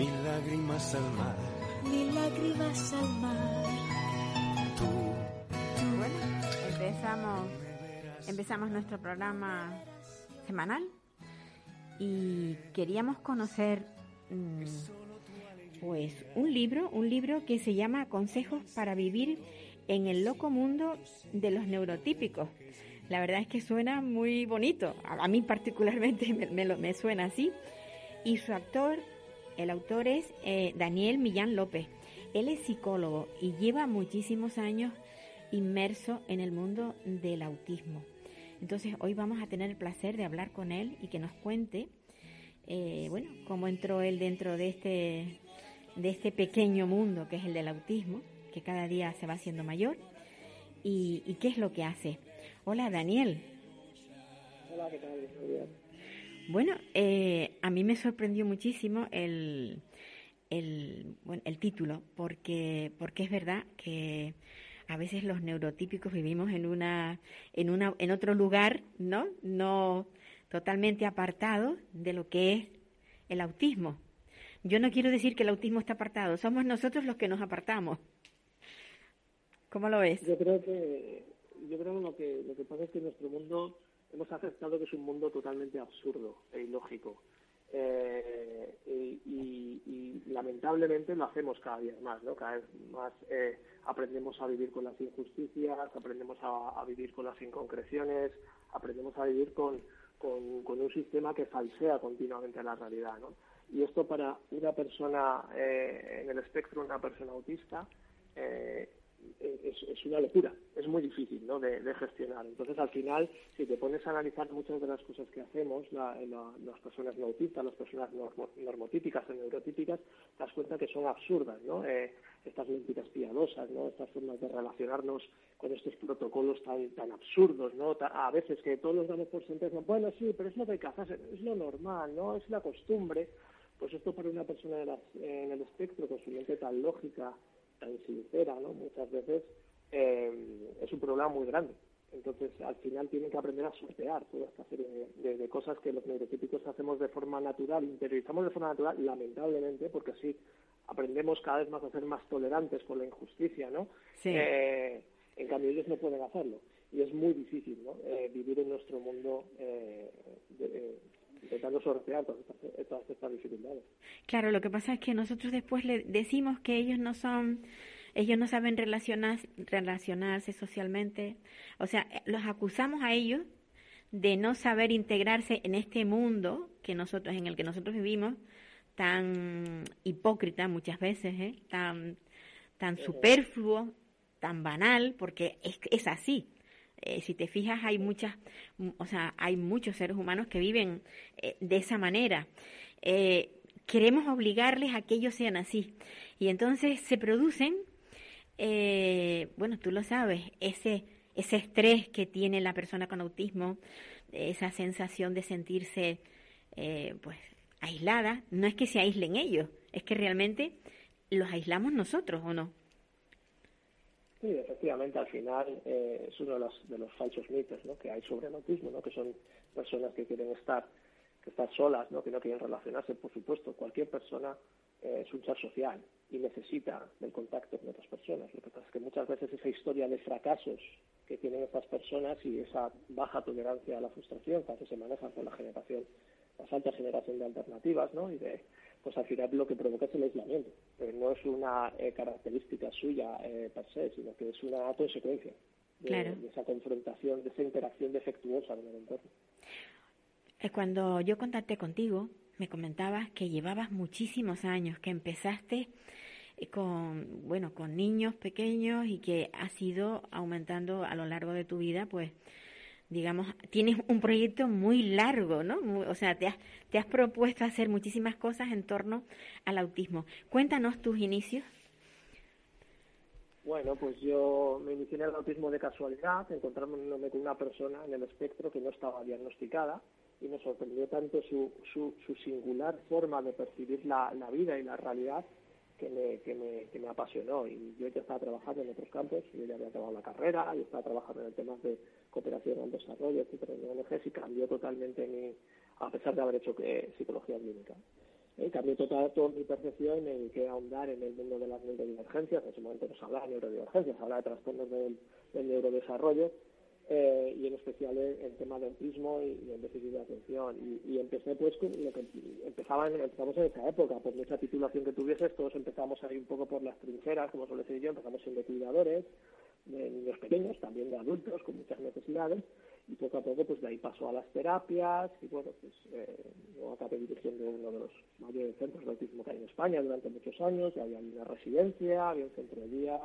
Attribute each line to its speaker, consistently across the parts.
Speaker 1: mil lágrimas al mar.
Speaker 2: mil lágrimas al mar.
Speaker 1: Tú
Speaker 3: Bueno, empezamos, empezamos nuestro programa semanal y queríamos conocer mm, pues un libro, un libro que se llama Consejos para vivir en el loco mundo de los neurotípicos. La verdad es que suena muy bonito, a, a mí particularmente me, me suena así. Y su actor, el autor es eh, Daniel Millán López. Él es psicólogo y lleva muchísimos años inmerso en el mundo del autismo. Entonces hoy vamos a tener el placer de hablar con él y que nos cuente, eh, bueno, cómo entró él dentro de este, de este pequeño mundo que es el del autismo, que cada día se va haciendo mayor, y, y qué es lo que hace. Hola Daniel.
Speaker 4: Hola, ¿qué tal?
Speaker 3: Bueno, eh, a mí me sorprendió muchísimo el, el, bueno, el título, porque, porque es verdad que a veces los neurotípicos vivimos en una, en una, en otro lugar, ¿no? No totalmente apartado de lo que es el autismo. Yo no quiero decir que el autismo está apartado, somos nosotros los que nos apartamos. ¿Cómo lo ves?
Speaker 4: Yo creo que yo creo lo que lo que pasa es que nuestro mundo hemos aceptado que es un mundo totalmente absurdo e ilógico. Eh, y, lamentablemente lo hacemos cada día más, ¿no? Cada vez más eh, aprendemos a vivir con las injusticias, aprendemos a, vivir con las inconcreciones, aprendemos a vivir con un sistema que falsea continuamente la realidad, ¿no? Y esto para una persona eh, en el espectro, una persona autista, eh, es, una locura, es muy difícil ¿no? de, gestionar. Entonces, al final, si te pones a analizar muchas de las cosas que hacemos, la- la- las personas no las personas normo- normotípicas o neurotípicas, te das cuenta que son absurdas, ¿no? Eh, estas mentiras piadosas, ¿no? Estas formas de relacionarnos con estos protocolos tan, absurdos, ¿no? A veces que todos los damos por sentado, bueno, sí, pero es lo que hay que es lo normal, ¿no? Es la costumbre. Pues esto para una persona de las- en el espectro con su mente tan lógica, tan sincera, ¿no? Muchas veces eh, es un problema muy grande. Entonces, al final tienen que aprender a sortear toda esta serie de, de- de cosas que los neurotípicos hacemos de forma natural, interiorizamos de forma natural, lamentablemente, porque así aprendemos cada vez más a ser más tolerantes con la injusticia, ¿no?
Speaker 3: Sí.
Speaker 4: Eh, en cambio, ellos no pueden hacerlo. Y es muy difícil, ¿no? Eh, vivir en nuestro mundo eh, de- intentando sortear todas estas, todas estas dificultades.
Speaker 3: Claro, lo que pasa es que nosotros después le decimos que ellos no son, ellos no saben relacionar, relacionarse socialmente. O sea, eh, los acusamos a ellos de no saber integrarse en este mundo que nosotros, en el que nosotros vivimos, tan hipócrita muchas veces, ¿eh? tan, tan superfluo, tan banal, porque es, es así. Eh, si te fijas, hay muchas, m- o sea, hay muchos seres humanos que viven eh, de esa manera. Eh, queremos obligarles a que ellos sean así. Y entonces se producen, eh, bueno, tú lo sabes, ese, ese estrés que tiene la persona con autismo, esa sensación de sentirse, eh, pues, aislada. No es que se aíslen ellos, es que realmente los aislamos nosotros, ¿o no?
Speaker 4: Sí, efectivamente, al final eh, es uno de los, de los falsos mitos ¿no? que hay sobre el autismo, ¿no? que son personas que quieren estar, que estar solas, ¿no? que no quieren relacionarse. Por supuesto, cualquier persona eh, es un ser social y necesita del contacto con otras personas. Lo que pasa es que muchas veces esa historia de fracasos que tienen estas personas y esa baja tolerancia a la frustración que se maneja por la generación, la alta generación de alternativas, ¿no? Y de, pues al final lo que provoca es el aislamiento. Pero no es una eh, característica suya eh, per se, sino que es una consecuencia de,
Speaker 3: Claro.
Speaker 4: de esa confrontación, de esa interacción defectuosa con el entorno.
Speaker 3: Eh, Cuando yo contacté contigo, me comentabas que llevabas muchísimos años, que empezaste eh, con, bueno, con niños pequeños y que has ido aumentando a lo largo de tu vida, pues, digamos, tienes un proyecto muy largo, ¿no? o sea, te has, te has propuesto hacer muchísimas cosas en torno al autismo. Cuéntanos tus inicios.
Speaker 4: Bueno, pues yo me inicié en el autismo de casualidad, encontrándome con una persona en el espectro que no estaba diagnosticada y me sorprendió tanto su, su, su singular forma de percibir la, la vida y la realidad que me, que, me, que me apasionó. Y yo ya estaba trabajando en otros campos, yo ya había acabado la carrera, yo estaba trabajando en temas de cooperación al desarrollo, etcétera, en ONGs y cambió totalmente mi, a pesar de haber hecho que, psicología clínica. Eh, cambió total, toda mi percepción me dediqué a ahondar en el mundo de las neurodivergencias. En ese momento no se hablaba de neurodivergencias, se hablaba de trastornos del neurodesarrollo eh, y en especial en, tema de autismo y, en déficit de atención. Y, empecé pues con lo que empezaban, empezamos en esa época, por mucha titulación que tuvieses, todos empezamos a ir un poco por las trincheras, como suele decir yo, empezamos siendo cuidadores de niños pequeños, también de adultos con muchas necesidades, y poco a poco pues de ahí pasó a las terapias y bueno pues eh, yo acabé dirigiendo uno de los mayores centros de autismo que hay en España durante muchos años, y había una residencia, había un centro de día,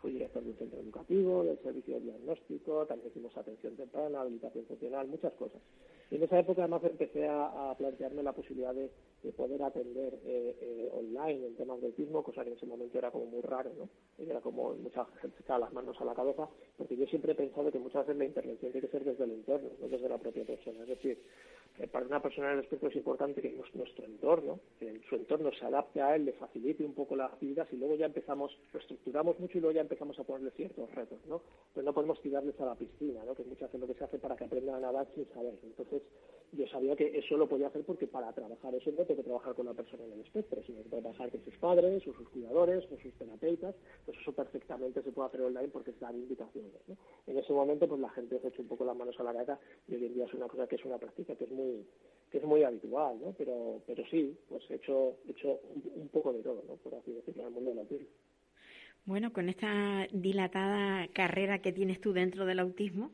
Speaker 4: fui director de un centro educativo, del servicio de diagnóstico, también hicimos atención temprana, habilitación funcional, muchas cosas. Y en esa época además empecé a, plantearme la posibilidad de, poder atender eh, eh, online en temas de autismo, cosa que en ese momento era como muy raro, ¿no? Era como mucha gente echaba las manos a la cabeza, porque yo siempre he pensado que muchas veces la intervención tiene que ser desde el entorno, no desde la propia persona. Es decir, para una persona en el espectro es importante que nuestro entorno, que su entorno se adapte a él, le facilite un poco la actividad y luego ya empezamos, lo estructuramos mucho y luego ya empezamos a ponerle ciertos retos, ¿no? Pero no podemos tirarles a la piscina, ¿no? Que muchas veces lo que se hace para que aprendan a nadar sin saber. Entonces, yo sabía que eso lo podía hacer porque para trabajar eso no tengo que trabajar con la persona en el espectro, sino que trabajar con sus padres o sus cuidadores o sus terapeutas, pues eso perfectamente se puede hacer online porque se dan invitaciones, ¿no? En ese momento, pues la gente se echa un poco las manos a la cabeza y hoy en día es una cosa que es una práctica que es muy que es muy habitual, ¿no? Pero, pero sí, pues he hecho, he hecho un, poco de todo, ¿no? Por así decirlo, en el mundo de la piel.
Speaker 3: Bueno, con esta dilatada carrera que tienes tú dentro del autismo,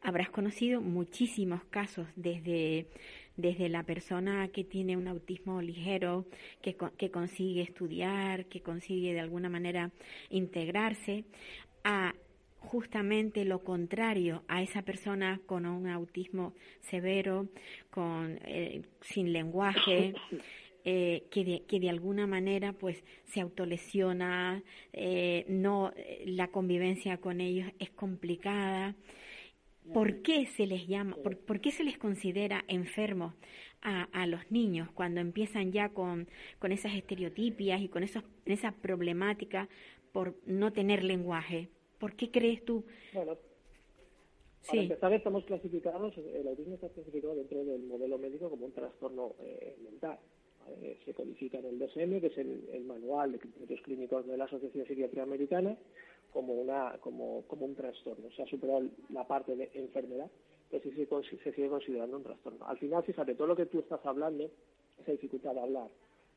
Speaker 3: habrás conocido muchísimos casos desde, desde la persona que tiene un autismo ligero, que, que consigue estudiar, que consigue de alguna manera integrarse, a justamente lo contrario a esa persona con un autismo severo, con eh, sin lenguaje, eh, que, de, que de alguna manera pues se autolesiona, eh, no la convivencia con ellos es complicada. ¿Por qué se les llama, por, qué se les considera enfermos a, a, los niños cuando empiezan ya con, con esas estereotipias y con esos, esa problemática por no tener lenguaje? ¿Por qué crees tú?
Speaker 4: Bueno, para empezar, estamos clasificados, el autismo está clasificado dentro del modelo médico como un trastorno eh, mental. Se codifica en el DSM, que es el, manual de criterios clínicos de la Asociación Psiquiatría Americana, como, una, como, como un trastorno. Se ha superado la parte de enfermedad, pero sí se, sigue considerando un trastorno. Al final, fíjate, todo lo que tú estás hablando, esa dificultad de hablar,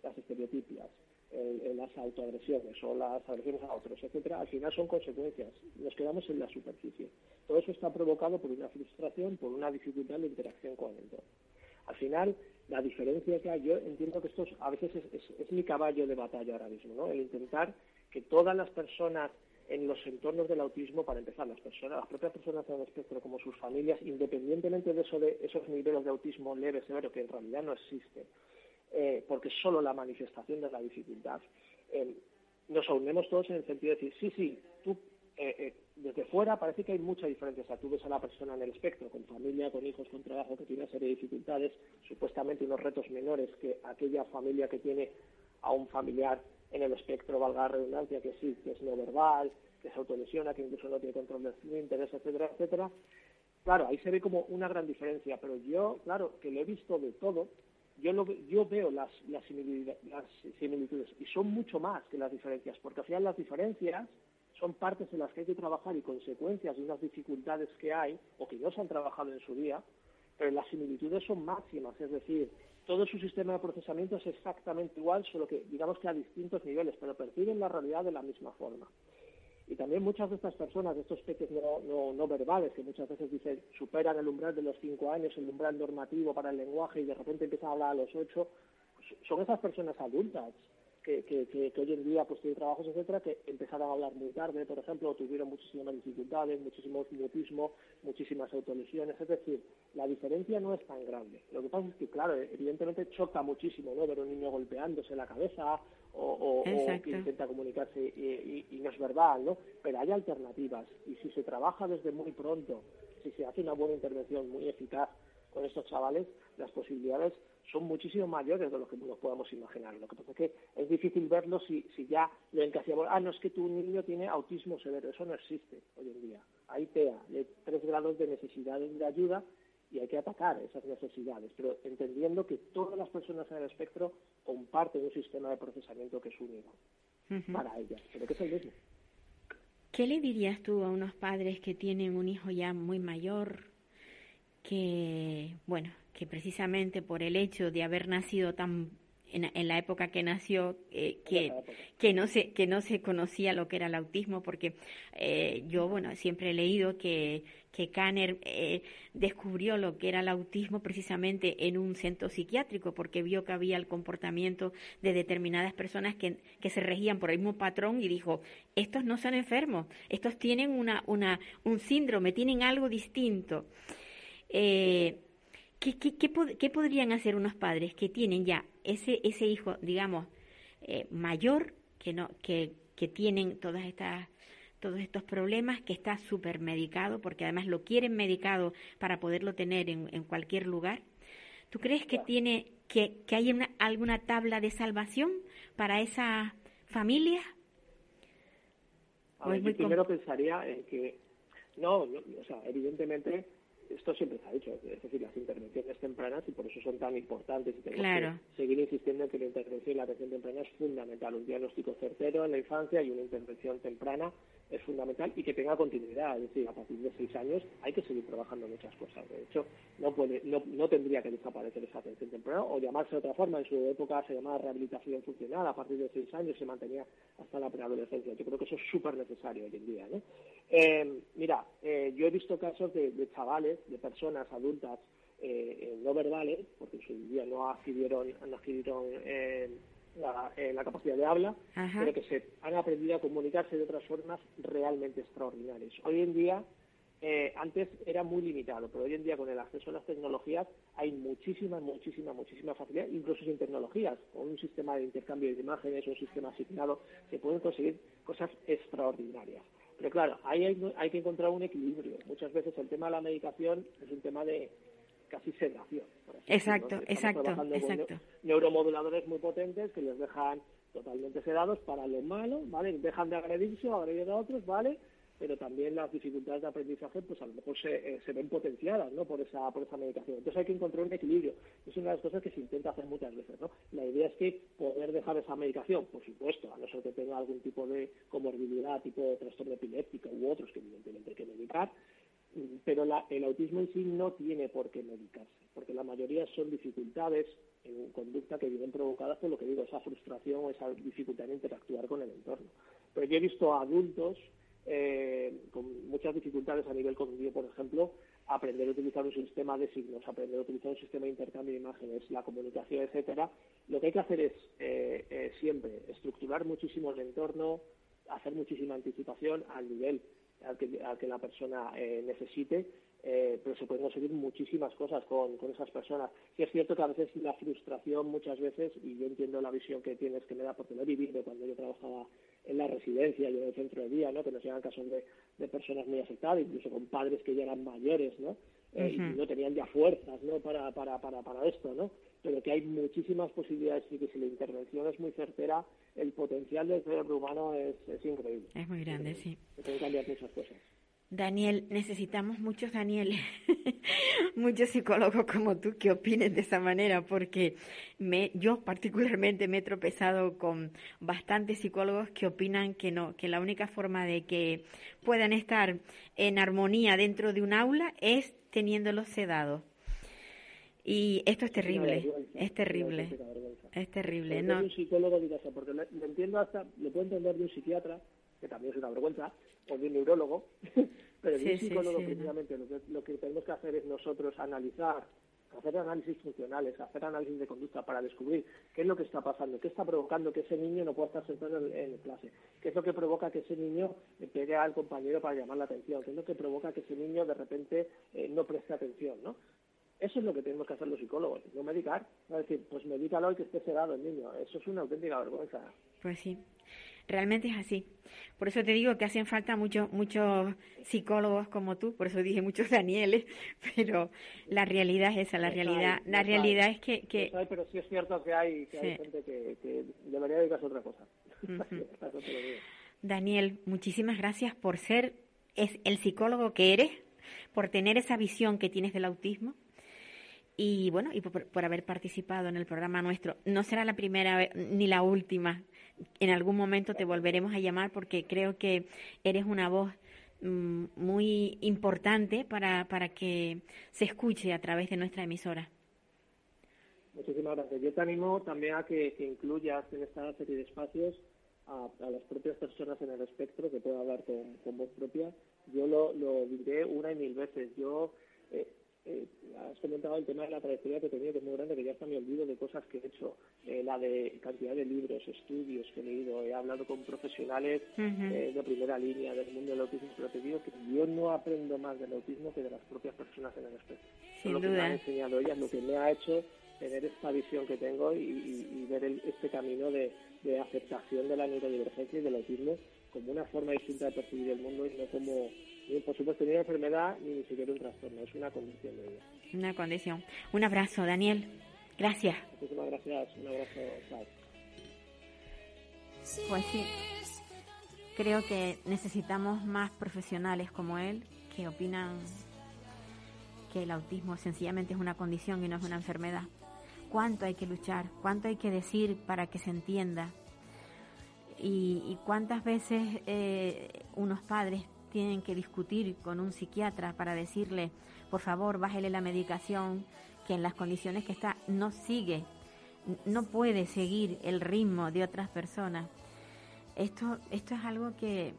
Speaker 4: las estereotipias, en las autoagresiones o las agresiones a otros, etcétera, al final son consecuencias. Nos quedamos en la superficie. Todo eso está provocado por una frustración, por una dificultad de interacción con el entorno. Al final, la diferencia que hay, yo entiendo que esto a veces es, mi caballo de batalla ahora mismo, ¿no? El intentar que todas las personas en los entornos del autismo, para empezar, las personas, las propias personas el espectro, como sus familias, independientemente de eso de esos niveles de autismo leve, severo, que en realidad no existen, eh, porque es solo la manifestación de la dificultad. Eh, nos unimos todos en el sentido de decir, sí, sí, tú eh, desde fuera parece que hay mucha diferencia. O sea, tú ves a la persona en el espectro, con familia, con hijos, con trabajo, que tiene una serie de dificultades, supuestamente unos retos menores que aquella familia que tiene a un familiar en el espectro, valga la redundancia, que sí, que es no verbal, que se autolesiona, que incluso no tiene control del interés, etcétera, etcétera. Claro, ahí se ve como una gran diferencia, pero yo, claro, que lo he visto de todo, yo, lo, yo veo las, las, similitudes, y son mucho más que las diferencias, porque al final las diferencias son partes en las que hay que trabajar y consecuencias de unas dificultades que hay o que no se han trabajado en su día, pero las similitudes son máximas, es decir, todo su sistema de procesamiento es exactamente igual, solo que digamos que a distintos niveles, pero perciben la realidad de la misma forma. Y también muchas de estas personas, de estos peques no, no, verbales, que muchas veces dicen superan el umbral de los cinco años, el umbral normativo para el lenguaje y de repente empiezan a hablar a los ocho, son esas personas adultas que, que, que, que hoy en día pues tienen trabajos, etcétera, que empezaron a hablar muy tarde, por ejemplo, tuvieron muchísimas dificultades, muchísimo mutismo, muchísimas autolesiones, es decir, la diferencia no es tan grande. Lo que pasa es que, claro, evidentemente choca muchísimo, ¿no? Ver un niño golpeándose la cabeza o, o, o que intenta comunicarse y, y, y no es verbal, ¿no? Pero hay alternativas y si se trabaja desde muy pronto, si se hace una buena intervención muy eficaz con estos chavales, las posibilidades son muchísimo mayores de lo que nos podamos imaginar. Lo que pasa es que es difícil verlo si, si ya lo encasillamos. Ah, no es que tu niño tiene autismo severo. Eso no existe hoy en día. Hay TEA, de tres grados de necesidades de ayuda y hay que atacar esas necesidades, pero entendiendo que todas las personas en el espectro comparten un sistema de procesamiento que es único uh -huh. para ellas, pero que es el mismo.
Speaker 3: ¿Qué le dirías tú a unos padres que tienen un hijo ya muy mayor, que, bueno, que precisamente por el hecho de haber nacido tan en, en la época que nació eh, que, que no se que no se conocía lo que era el autismo porque eh, yo bueno siempre he leído que que Kanner eh, descubrió lo que era el autismo precisamente en un centro psiquiátrico porque vio que había el comportamiento de determinadas personas que, que se regían por el mismo patrón y dijo estos no son enfermos estos tienen una una un síndrome tienen algo distinto eh, ¿Qué, qué, qué, qué, podrían hacer unos padres que tienen ya ese, ese hijo, digamos, eh, mayor, que, no, que, que tienen todas estas todos estos problemas, que está súper medicado, porque además lo quieren medicado para poderlo tener en, en cualquier lugar. ¿Tú crees que tiene que, que hay una, alguna tabla de salvación para esa familia?
Speaker 4: A ver, yo primero pensaría en que no, no, o sea, evidentemente esto siempre se ha dicho, es decir, las intervenciones tempranas y por eso son tan importantes y tenemos
Speaker 3: claro.
Speaker 4: que seguir insistiendo en que la intervención y la atención temprana es fundamental. Un diagnóstico certero en la infancia y una intervención temprana es fundamental y que tenga continuidad, es decir, a partir de seis años hay que seguir trabajando muchas cosas. De hecho, no puede, no, no tendría que desaparecer esa atención temprana o llamarse de otra forma. En su época se llamaba rehabilitación funcional, a partir de seis años se mantenía hasta la preadolescencia. Yo creo que eso es súper necesario hoy en día. ¿no? Eh, mira, eh, yo he visto casos de, de chavales, de personas adultas eh, no verbales, porque en su día no adquirieron, no adquirieron eh, la, eh, la, capacidad de habla,
Speaker 3: Ajá.
Speaker 4: pero que se han aprendido a comunicarse de otras formas realmente extraordinarias. Hoy en día, eh, antes era muy limitado, pero hoy en día con el acceso a las tecnologías hay muchísima, muchísima, muchísima facilidad, incluso sin tecnologías, con un sistema de intercambio de imágenes, un sistema asignado, se pueden conseguir cosas extraordinarias. Pero claro, ahí hay, hay que encontrar un equilibrio. Muchas veces el tema de la medicación es un tema de casi sedación.
Speaker 3: Exacto, exacto, exacto.
Speaker 4: Neuromoduladores muy potentes que les dejan totalmente sedados para lo malo, ¿vale? Dejan de agredirse o agredir a otros, ¿vale? Pero también las dificultades de aprendizaje pues a lo mejor se, eh, se ven potenciadas ¿no? por esa por esa medicación entonces hay que encontrar un equilibrio es una de las cosas que se intenta hacer muchas veces ¿no? la idea es que poder dejar esa medicación por supuesto a no ser que tenga algún tipo de comorbilidad tipo de trastorno epiléptico u otros que evidentemente hay que medicar pero la, el autismo en sí no tiene por qué medicarse, porque la mayoría son dificultades en conducta que vienen provocadas por lo que digo, esa frustración o esa dificultad en interactuar con el entorno. Pero yo he visto a adultos eh, con muchas dificultades a nivel cognitivo, por ejemplo, aprender a utilizar un sistema de signos, aprender a utilizar un sistema de intercambio de imágenes, la comunicación, etcétera. Lo que hay que hacer es eh, eh, siempre estructurar muchísimo el entorno, hacer muchísima anticipación al nivel al que, la persona eh, necesite, eh, pero se pueden conseguir muchísimas cosas con, esas personas. Y es cierto que a veces la frustración muchas veces, y yo entiendo la visión que tienes que me da porque lo he vivido cuando yo trabajaba en la residencia y en el centro de día, ¿no? que nos llegan casos de, de personas muy afectadas, incluso con padres que ya eran mayores, ¿no? Eh, uh -huh. y no tenían ya fuerzas ¿no? para, para, para, para esto, ¿no? pero que hay muchísimas posibilidades y que si la intervención es muy certera, el potencial del cerebro humano es, es increíble.
Speaker 3: Es muy grande, es, sí.
Speaker 4: Se pueden cambiar muchas cosas.
Speaker 3: Daniel, necesitamos muchos Daniel, muchos psicólogos como tú que opinen de esa manera, porque me, yo particularmente me he tropezado con bastantes psicólogos que opinan que no, que la única forma de que puedan estar en armonía dentro de un aula es teniéndolos sedados. Y esto es terrible, es terrible, es terrible.
Speaker 4: No. un psicólogo dirá eso, porque lo entiendo hasta, lo puedo entender de un psiquiatra, que también es una vergüenza, o de un neurólogo, pero de un psicólogo, precisamente, no. lo, que, lo que tenemos que hacer es nosotros analizar hacer análisis funcionales, hacer análisis de conducta para descubrir qué es lo que está pasando, qué está provocando que ese niño no pueda estar sentado en, en clase, qué es lo que provoca que ese niño le pegue al compañero para llamar la atención, qué es lo que provoca que ese niño de repente eh, no preste atención, ¿no? Eso es lo que tenemos que hacer los psicólogos, no medicar. Es decir, pues medícalo y que esté sedado el niño. Eso es una auténtica vergüenza.
Speaker 3: Pues sí, realmente es así. Por eso te digo que hacen falta muchos muchos psicólogos como tú, por eso dije muchos Danieles, pero la realidad es esa, la realidad la realidad es que... que...
Speaker 4: Hay, pero sí es cierto que hay, que hay gente que, que, debería dedicarse a otra cosa.
Speaker 3: Daniel, muchísimas gracias por ser es el psicólogo que eres, por tener esa visión que tienes del autismo y bueno, y por, por, haber participado en el programa nuestro. No será la primera ni la última. En algún momento te volveremos a llamar porque creo que eres una voz mmm, muy importante para, para que se escuche a través de nuestra emisora.
Speaker 4: Muchísimas gracias. Yo te animo también a que, incluyas en esta serie de espacios a, las propias personas en el espectro que puedan hablar con, con voz propia. Yo lo, lo diré una y mil veces. Yo eh, eh, has comentado el tema de la trayectoria que he tenido, que es muy grande, que ya hasta me olvido de cosas que he hecho, eh, la de cantidad de libros, estudios que he leído, he hablado con profesionales uh -huh. eh, de primera línea del mundo del autismo, pero te digo que yo no aprendo más del autismo que de las propias personas en el espectro.
Speaker 3: Sin
Speaker 4: lo
Speaker 3: duda.
Speaker 4: que me han enseñado ellas, lo que me ha hecho tener esta visión que tengo y, y, y ver el, este camino de, de aceptación de la neurodivergencia y del autismo como una forma distinta de percibir el mundo y no como ni por supuesto ni una enfermedad ni ni siquiera un trastorno, es una condición de vida.
Speaker 3: Una condición. Un abrazo, Daniel. Gracias.
Speaker 4: Muchísimas gracias. Un abrazo. Chao.
Speaker 3: Pues sí. Creo que necesitamos más profesionales como él que opinan que el autismo sencillamente es una condición y no es una enfermedad. ¿Cuánto hay que luchar? ¿Cuánto hay que decir para que se entienda? Y, y cuántas veces eh, unos padres tienen que discutir con un psiquiatra para decirle, por favor, bájele la medicación, que en las condiciones que está no sigue, no puede seguir el ritmo de otras personas. Esto, esto es algo que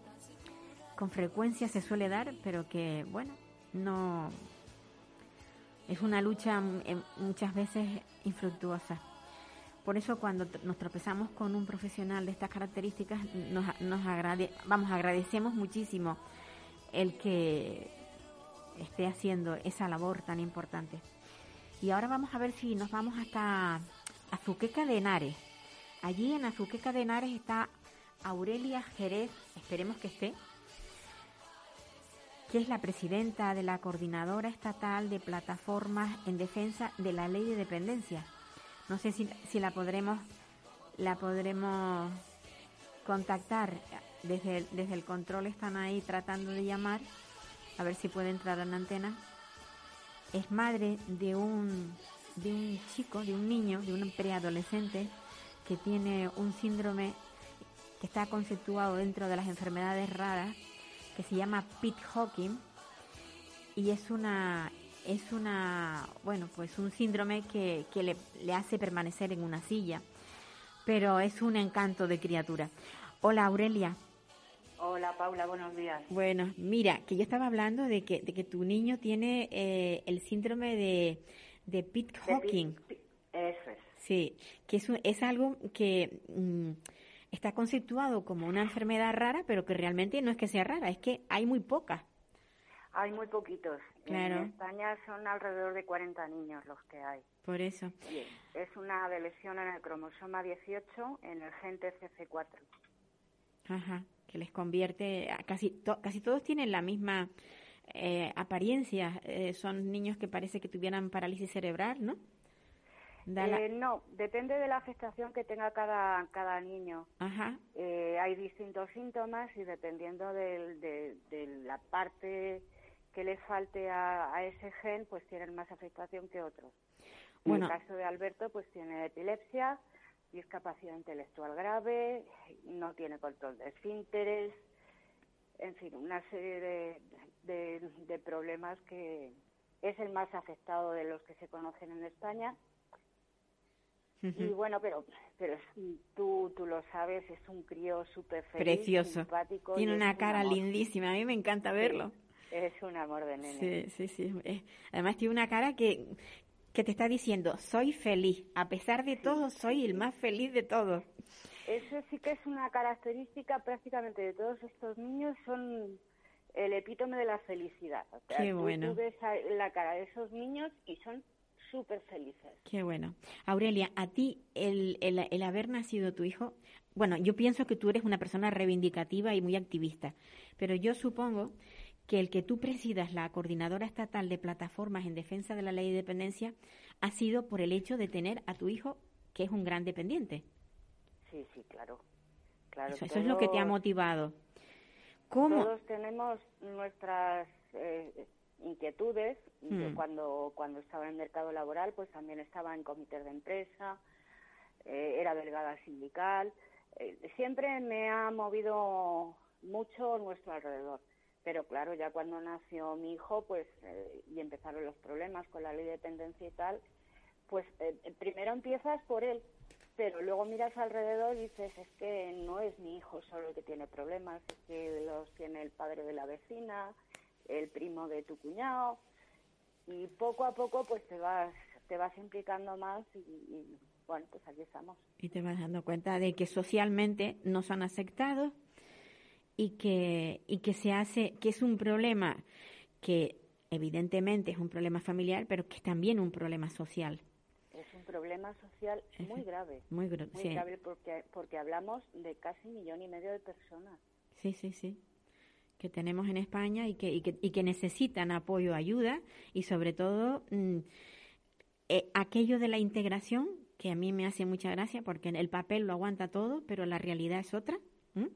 Speaker 3: con frecuencia se suele dar, pero que, bueno, no. Es una lucha muchas veces infructuosa. Por eso cuando nos tropezamos con un profesional de estas características, nos, agrade, vamos, agradecemos muchísimo el que esté haciendo esa labor tan importante. Y ahora vamos a ver si nos vamos hasta Azuqueca de Henares. Allí en Azuqueca de Henares está Aurelia Jerez, esperemos que esté, que es la presidenta de la Coordinadora Estatal de Plataformas en Defensa de la Ley de Dependencia. No sé si, si la podremos la podremos contactar. Desde el, desde el control están ahí tratando de llamar a ver si puede entrar en la antena. Es madre de un de un chico de un niño de un preadolescente que tiene un síndrome que está conceptuado dentro de las enfermedades raras que se llama Pete Hawking y es una es una bueno pues un síndrome que, que le, le hace permanecer en una silla pero es un encanto de criatura hola Aurelia
Speaker 5: Hola Paula, buenos días.
Speaker 3: Bueno, mira, que yo estaba hablando de que, de que tu niño tiene eh, el síndrome de, de Pete Hawking.
Speaker 5: Eso es.
Speaker 3: Sí, que es, un, es algo que mm, está conceptuado como una enfermedad rara, pero que realmente no es que sea rara, es que hay muy pocas.
Speaker 5: Hay muy poquitos.
Speaker 3: Claro.
Speaker 5: En España son alrededor de 40 niños los que hay.
Speaker 3: Por eso.
Speaker 5: Es una de lesión en el cromosoma 18 en el gen TCC4.
Speaker 3: Ajá que les convierte a casi to, casi todos tienen la misma eh, apariencia eh, son niños que parece que tuvieran parálisis cerebral no
Speaker 5: la... eh, no depende de la afectación que tenga cada cada niño
Speaker 3: Ajá.
Speaker 5: hay distintos síntomas y dependiendo de, de, de, la parte que le falte a, a, ese gen pues tienen más afectación que otros
Speaker 3: bueno.
Speaker 5: en el caso de Alberto pues tiene epilepsia discapacidad intelectual grave, no tiene control de esfínteres, en fin, una serie de, de, de, problemas que es el más afectado de los que se conocen en España. Y bueno, pero pero tú, tú lo sabes, es un crío súper feliz,
Speaker 3: Precioso.
Speaker 5: simpático.
Speaker 3: Tiene una
Speaker 5: un
Speaker 3: cara lindísima, a mí me encanta verlo.
Speaker 5: Sí, es un amor de nene.
Speaker 3: Sí, sí, sí. Además tiene una cara que, que te está diciendo, soy feliz, a pesar de todo, soy el más feliz de todos.
Speaker 5: Eso sí que es una característica prácticamente de todos estos niños, son el epítome de la felicidad. O sea,
Speaker 3: Qué
Speaker 5: tú-
Speaker 3: bueno.
Speaker 5: Tú ves la cara de esos niños y son súper felices.
Speaker 3: Qué bueno. Aurelia, a ti el, el, el haber nacido tu hijo, bueno, yo pienso que tú eres una persona reivindicativa y muy activista, pero yo supongo que el que tú presidas la Coordinadora Estatal de Plataformas en Defensa de la Ley de Dependencia ha sido por el hecho de tener a tu hijo, que es un gran dependiente.
Speaker 5: Sí, sí, claro. claro
Speaker 3: Eso, eso es lo que te ha motivado. ¿Cómo?
Speaker 5: Todos tenemos nuestras eh, inquietudes. Yo
Speaker 3: Mm.
Speaker 5: cuando, cuando estaba en el mercado laboral, pues también estaba en comités de empresa, eh, era delegada sindical. Eh, siempre me ha movido mucho nuestro alrededor. Pero claro, ya cuando nació mi hijo, pues, eh, y empezaron los problemas con la ley de dependencia y tal, pues eh, primero empiezas por él, pero luego miras alrededor y dices, es que no es mi hijo solo que tiene problemas, es que los tiene el padre de la vecina, el primo de tu cuñado, y poco a poco pues te vas, te vas implicando más y, y, bueno, pues aquí estamos.
Speaker 3: Y te vas dando cuenta de que socialmente no son aceptados y que, y que se hace, que es un problema que evidentemente es un problema familiar, pero que es también un problema social.
Speaker 5: Es un problema social muy grave,
Speaker 3: Muy, gro-
Speaker 5: muy
Speaker 3: sí.
Speaker 5: grave porque, porque hablamos de casi un millón y medio de personas.
Speaker 3: Sí, sí, sí. Que tenemos en España y que, y que, y que necesitan apoyo, ayuda y sobre todo mm, eh, aquello de la integración que a mí me hace mucha gracia porque el papel lo aguanta todo, pero la realidad es otra. ¿m?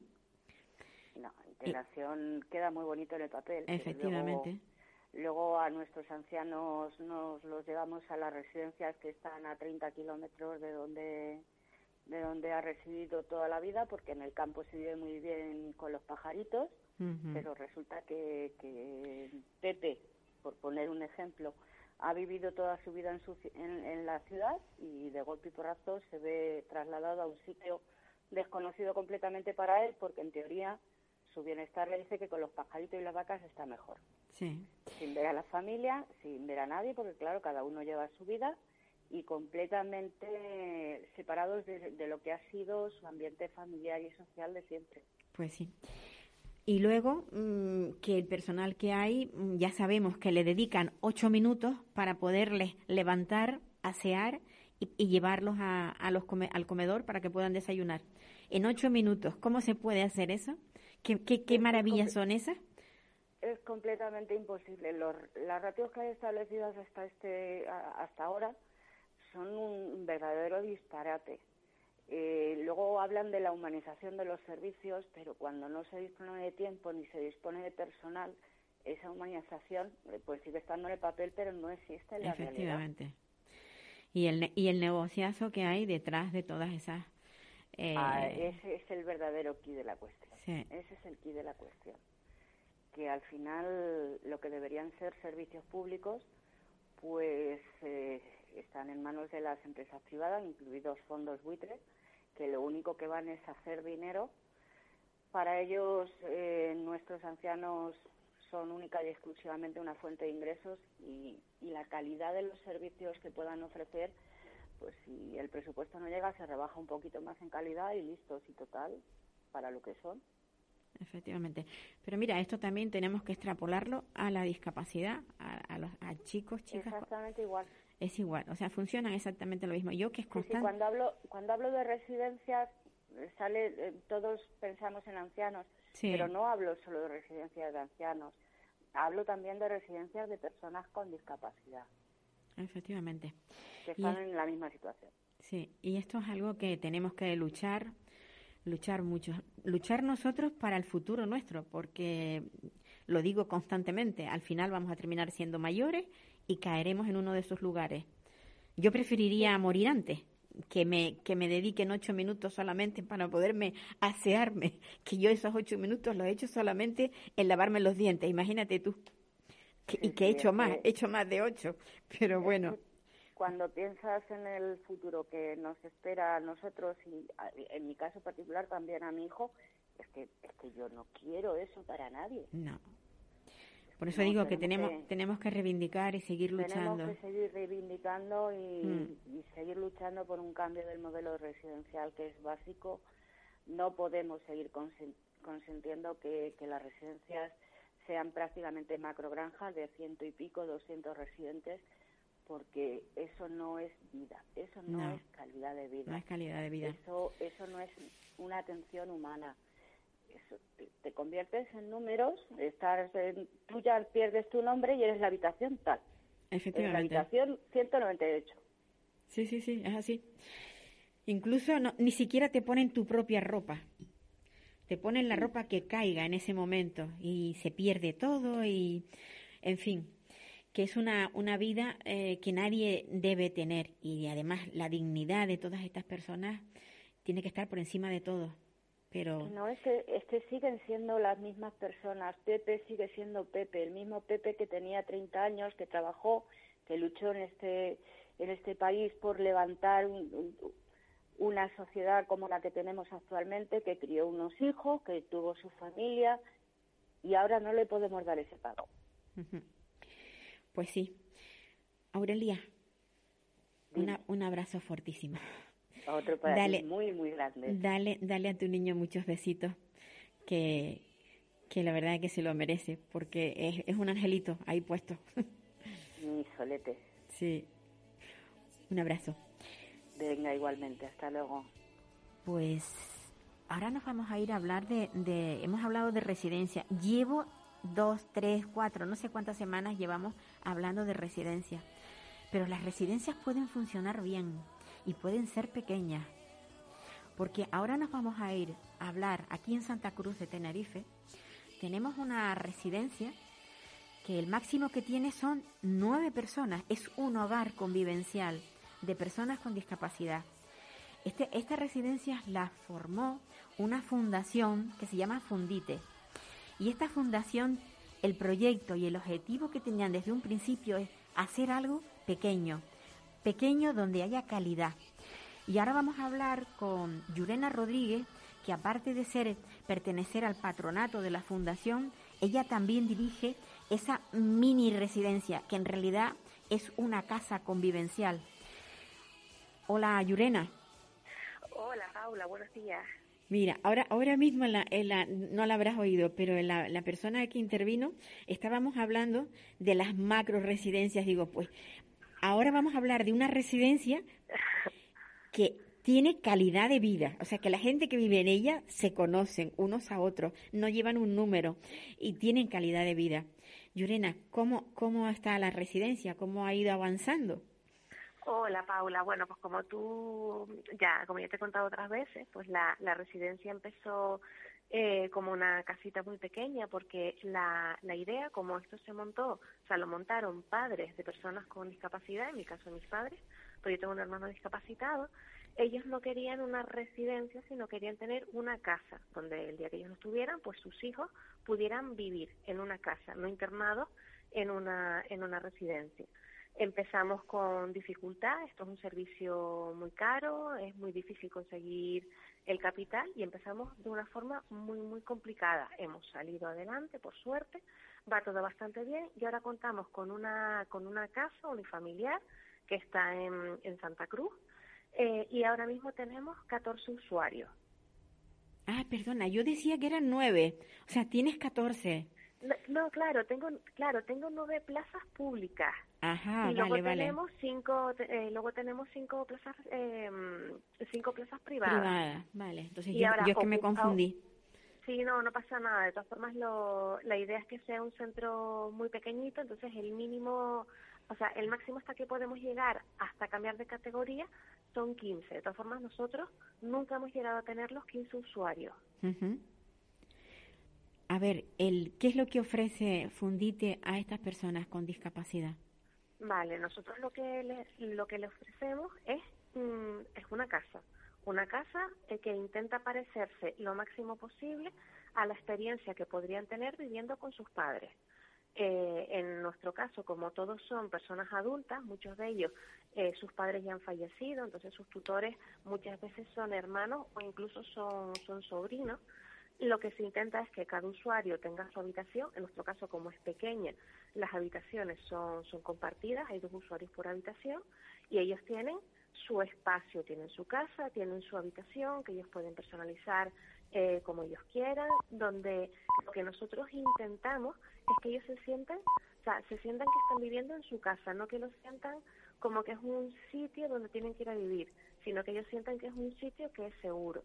Speaker 5: Integración queda muy bonito en el papel.
Speaker 3: Efectivamente.
Speaker 5: Luego, luego a nuestros ancianos nos los llevamos a las residencias que están a 30 kilómetros de donde de donde ha residido toda la vida, porque en el campo se vive muy bien con los pajaritos, pero resulta que, que Pepe, por poner un ejemplo, ha vivido toda su vida en, su en, en la ciudad y de golpe y porrazo se ve trasladado a un sitio desconocido completamente para él, porque en teoría su bienestar le dice que con los pajaritos y las vacas está mejor.
Speaker 3: Sí.
Speaker 5: Sin ver a la familia, sin ver a nadie, porque claro, cada uno lleva su vida y completamente separados de, de lo que ha sido su ambiente familiar y social de siempre.
Speaker 3: Pues sí. Y luego mm, que el personal que hay, mm, ya sabemos que le dedican ocho minutos para poderles levantar, asear y, y llevarlos a, a los come- al comedor para que puedan desayunar. En ocho minutos, ¿cómo se puede hacer eso? ¿Qué, qué, qué maravillas son esas?
Speaker 5: Es completamente imposible. Los, las ratios que hay establecidas hasta este a- hasta ahora son un verdadero disparate. Eh, luego hablan de la humanización de los servicios, pero cuando no se dispone de tiempo ni se dispone de personal, esa humanización eh, pues sigue estando en el papel, pero no existe en la realidad.
Speaker 3: Efectivamente. Y el, y el negociazo que hay detrás de todas esas... eh,
Speaker 5: Ah, ese es el verdadero quid de la cuestión.
Speaker 3: Sí.
Speaker 5: Ese es el quid de la cuestión. Que al final lo que deberían ser servicios públicos, pues eh, están en manos de las empresas privadas, incluidos fondos buitres, que lo único que van es hacer dinero. Para ellos, eh, nuestros ancianos son única y exclusivamente una fuente de ingresos y, y la calidad de los servicios que puedan ofrecer pues si el presupuesto no llega se rebaja un poquito más en calidad y listo, y total para lo que son.
Speaker 3: Efectivamente. Pero mira, esto también tenemos que extrapolarlo a la discapacidad, a, a los a chicos, chicas.
Speaker 5: Exactamente igual.
Speaker 3: Es igual, o sea, funcionan exactamente lo mismo. Yo que es
Speaker 5: Sí, sí,
Speaker 3: constante.
Speaker 5: cuando hablo cuando hablo de residencias eh, sale eh, todos pensamos en ancianos,
Speaker 3: Sí.
Speaker 5: pero no hablo solo de residencias de ancianos. Hablo también de residencias de personas con discapacidad
Speaker 3: Efectivamente.
Speaker 5: Que están
Speaker 3: es-
Speaker 5: en la misma situación.
Speaker 3: Sí, y esto es algo que tenemos que luchar, luchar mucho, luchar nosotros para el futuro nuestro, porque lo digo constantemente, al final vamos a terminar siendo mayores y caeremos en uno de esos lugares. Yo preferiría morir antes, que me, que me dediquen ocho minutos solamente para poderme asearme, que yo esos ocho minutos los he hecho solamente en lavarme los dientes, imagínate tú. Que- y que he hecho más, he hecho más de ocho, pero bueno.
Speaker 5: Cuando piensas en el futuro que nos espera a nosotros y a- en mi caso particular también a mi hijo, es que es que yo no quiero eso para nadie.
Speaker 3: No. Por eso
Speaker 5: No,
Speaker 3: digo que
Speaker 5: tenemos
Speaker 3: tenemos,
Speaker 5: que-
Speaker 3: tenemos que reivindicar y seguir luchando.
Speaker 5: Tenemos que seguir reivindicando y,
Speaker 3: Mm.
Speaker 5: y seguir luchando por un cambio del modelo residencial que es básico. No podemos seguir consintiendo que, que las residencias sean prácticamente macrogranjas de ciento y pico, 200 residentes, porque eso no es vida, eso no,
Speaker 3: No.
Speaker 5: es calidad de vida.
Speaker 3: No es calidad de vida.
Speaker 5: Eso, eso no es una atención humana. Eso, te, te conviertes en números, estás en- tú ya pierdes tu nombre y eres la habitación tal. Eres la
Speaker 3: Efectivamente.
Speaker 5: habitación 198.
Speaker 3: Sí, sí, sí, es así. Incluso no, ni siquiera te ponen tu propia ropa. Te ponen la ropa que caiga en ese momento y se pierde todo y, en fin, que es una, una vida eh, que nadie debe tener y además la dignidad de todas estas personas tiene que estar por encima de todo. Pero
Speaker 5: No, es que, es que siguen siendo las mismas personas. Pepe sigue siendo Pepe, el mismo Pepe que tenía 30 años, que trabajó, que luchó en este, en este país por levantar un- un- una sociedad como la que tenemos actualmente, que crió unos hijos, que tuvo su familia, y ahora no le podemos dar ese pago.
Speaker 3: Pues sí. Aurelia, una, un abrazo fortísimo.
Speaker 5: Otro para
Speaker 3: Dale.
Speaker 5: ti muy, muy grande.
Speaker 3: Dale, dale a tu niño muchos besitos, que, que la verdad es que se lo merece, porque es, es un angelito ahí puesto.
Speaker 5: Mi solete.
Speaker 3: sí. Un abrazo.
Speaker 5: Venga, igualmente. Hasta luego.
Speaker 3: Pues ahora nos vamos a ir a hablar de, de, hemos hablado de residencia. Llevo dos, tres, cuatro, no sé cuántas semanas llevamos hablando de residencia. Pero las residencias pueden funcionar bien y pueden ser pequeñas. Porque ahora nos vamos a ir a hablar aquí en Santa Cruz de Tenerife. Tenemos una residencia que el máximo que tiene son nueve personas. Es un hogar convivencial de personas con discapacidad. Este, esta residencia la formó una fundación que se llama Fundite. Y esta fundación, el proyecto y el objetivo que tenían desde un principio es hacer algo pequeño, pequeño donde haya calidad. Y ahora vamos a hablar con Yurena Rodríguez, que aparte de ser pertenecer al patronato de la fundación, ella también dirige esa mini residencia, que en realidad es una casa convivencial. Hola, Yurena.
Speaker 6: Hola, Paula, buenos días.
Speaker 3: Mira, ahora, ahora mismo en la, en la- no la habrás oído, pero en la, la persona que intervino estábamos hablando de las macro residencias. Digo, pues ahora vamos a hablar de una residencia que tiene calidad de vida, o sea que la gente que vive en ella se conocen unos a otros, no llevan un número y tienen calidad de vida. Yurena, ¿cómo, cómo está la residencia? ¿Cómo ha ido avanzando?
Speaker 6: Hola, Paula. Bueno, pues como tú ya, como ya te he contado otras veces, pues la, la residencia empezó eh, como una casita muy pequeña porque la, la idea, como esto se montó, o sea, lo montaron padres de personas con discapacidad, en mi caso mis padres, porque yo tengo un hermano discapacitado, ellos no querían una residencia, sino querían tener una casa donde el día que ellos no estuvieran, pues sus hijos pudieran vivir en una casa, no internados en una, en una residencia. Empezamos con dificultad, esto es un servicio muy caro, es muy difícil conseguir el capital y empezamos de una forma muy, muy complicada. Hemos salido adelante, por suerte, va todo bastante bien y ahora contamos con una, con una casa unifamiliar que está en, en Santa Cruz eh, y ahora mismo tenemos 14 usuarios.
Speaker 3: Ah, perdona, yo decía que eran nueve, o sea, tienes 14.
Speaker 6: No, no, claro, tengo, claro, tengo nueve plazas públicas.
Speaker 3: Ajá,
Speaker 6: y luego
Speaker 3: vale, vale.
Speaker 6: tenemos cinco te- eh, luego tenemos cinco plazas eh, cinco plazas privadas
Speaker 3: Privada, vale. Entonces
Speaker 6: Y
Speaker 3: yo,
Speaker 6: ahora
Speaker 3: yo es que me confundí.
Speaker 6: sí no no pasa nada de todas formas lo, la idea es que sea un centro muy pequeñito entonces el mínimo o sea el máximo hasta que podemos llegar hasta cambiar de categoría son 15 de todas formas nosotros nunca hemos llegado a tener los 15 usuarios.
Speaker 3: A ver, el, ¿qué es lo que ofrece Fundite a estas personas con discapacidad?
Speaker 6: Vale, nosotros lo que le, lo que le ofrecemos es, mm, es una casa. Una casa eh, que intenta parecerse lo máximo posible a la experiencia que podrían tener viviendo con sus padres. Eh, en nuestro caso, como todos son personas adultas, muchos de ellos, eh, sus padres ya han fallecido, entonces sus tutores muchas veces son hermanos o incluso son, son sobrinos. Lo que se intenta es que cada usuario tenga su habitación, en nuestro caso como es pequeña, las habitaciones son, son compartidas, hay dos usuarios por habitación y ellos tienen su espacio, tienen su casa, tienen su habitación que ellos pueden personalizar eh, como ellos quieran, donde lo que nosotros intentamos es que ellos se sientan, o sea, se sientan que están viviendo en su casa, no que lo sientan como que es un sitio donde tienen que ir a vivir, sino que ellos sientan que es un sitio que es seguro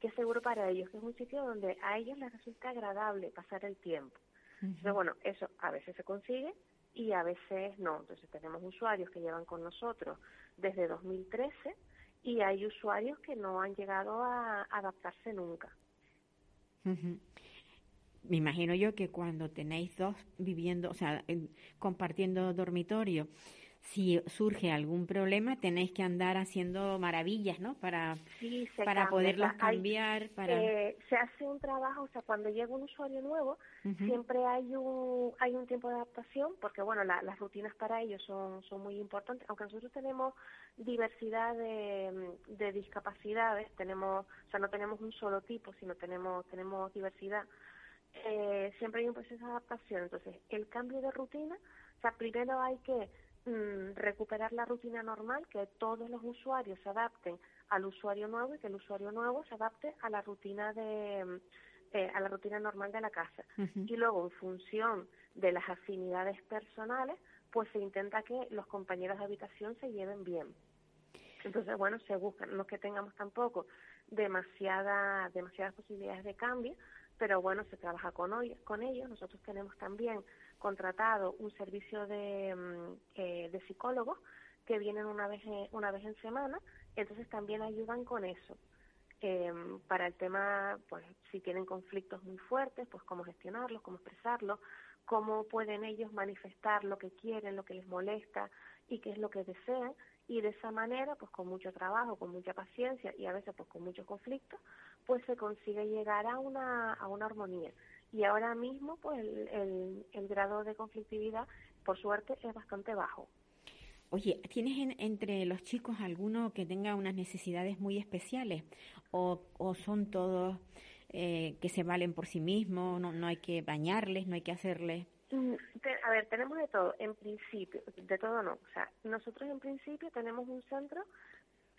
Speaker 6: que es seguro para ellos, que es un sitio donde a ellos les resulta agradable pasar el tiempo. Entonces, bueno, eso a veces se consigue y a veces no. Entonces, tenemos usuarios que llevan con nosotros desde 2013 y hay usuarios que no han llegado a adaptarse nunca.
Speaker 3: Me imagino yo que cuando tenéis dos viviendo, o sea, compartiendo dormitorio, si surge algún problema tenéis que andar haciendo maravillas, ¿no? Para, para poderlos cambiar. para...
Speaker 6: Eh, se hace un trabajo, o sea, cuando llega un usuario nuevo, siempre hay un, hay un tiempo de adaptación, porque bueno, las rutinas para ellos son, son muy importantes, aunque nosotros tenemos diversidad de, de discapacidades, tenemos, o sea, no tenemos un solo tipo, sino tenemos, tenemos diversidad. Eh, siempre hay un proceso de adaptación, entonces el cambio de rutina, o sea, primero hay que Mm, recuperar la rutina normal, que todos los usuarios se adapten al usuario nuevo y que el usuario nuevo se adapte a la rutina de mm, eh, a la rutina normal de la casa. Y luego, en función de las afinidades personales, pues se intenta que los compañeros de habitación se lleven bien. Entonces, bueno, se buscan, no que tengamos tampoco demasiada, demasiadas posibilidades de cambio, pero bueno, se trabaja con, hoy, con ellos. Nosotros tenemos también contratado un servicio de, mm, eh, de psicólogos que vienen una vez, una vez en semana, entonces también ayudan con eso. Em, para el tema, pues si tienen conflictos muy fuertes, pues cómo gestionarlos, cómo expresarlos, cómo pueden ellos manifestar lo que quieren, lo que les molesta y qué es lo que desean y de esa manera, pues con mucho trabajo, con mucha paciencia y a veces pues con muchos conflictos, pues se consigue llegar a una, a una armonía y ahora mismo pues el, el, grado de conflictividad por suerte es bastante bajo.
Speaker 3: Oye, ¿tienes entre los chicos alguno que tenga unas necesidades muy especiales o, o son todos eh, que se valen por sí mismos, no, no hay que bañarles, no hay que hacerles?
Speaker 6: Mm, a ver, tenemos de todo, en principio, de todo no. O sea, nosotros en principio tenemos un centro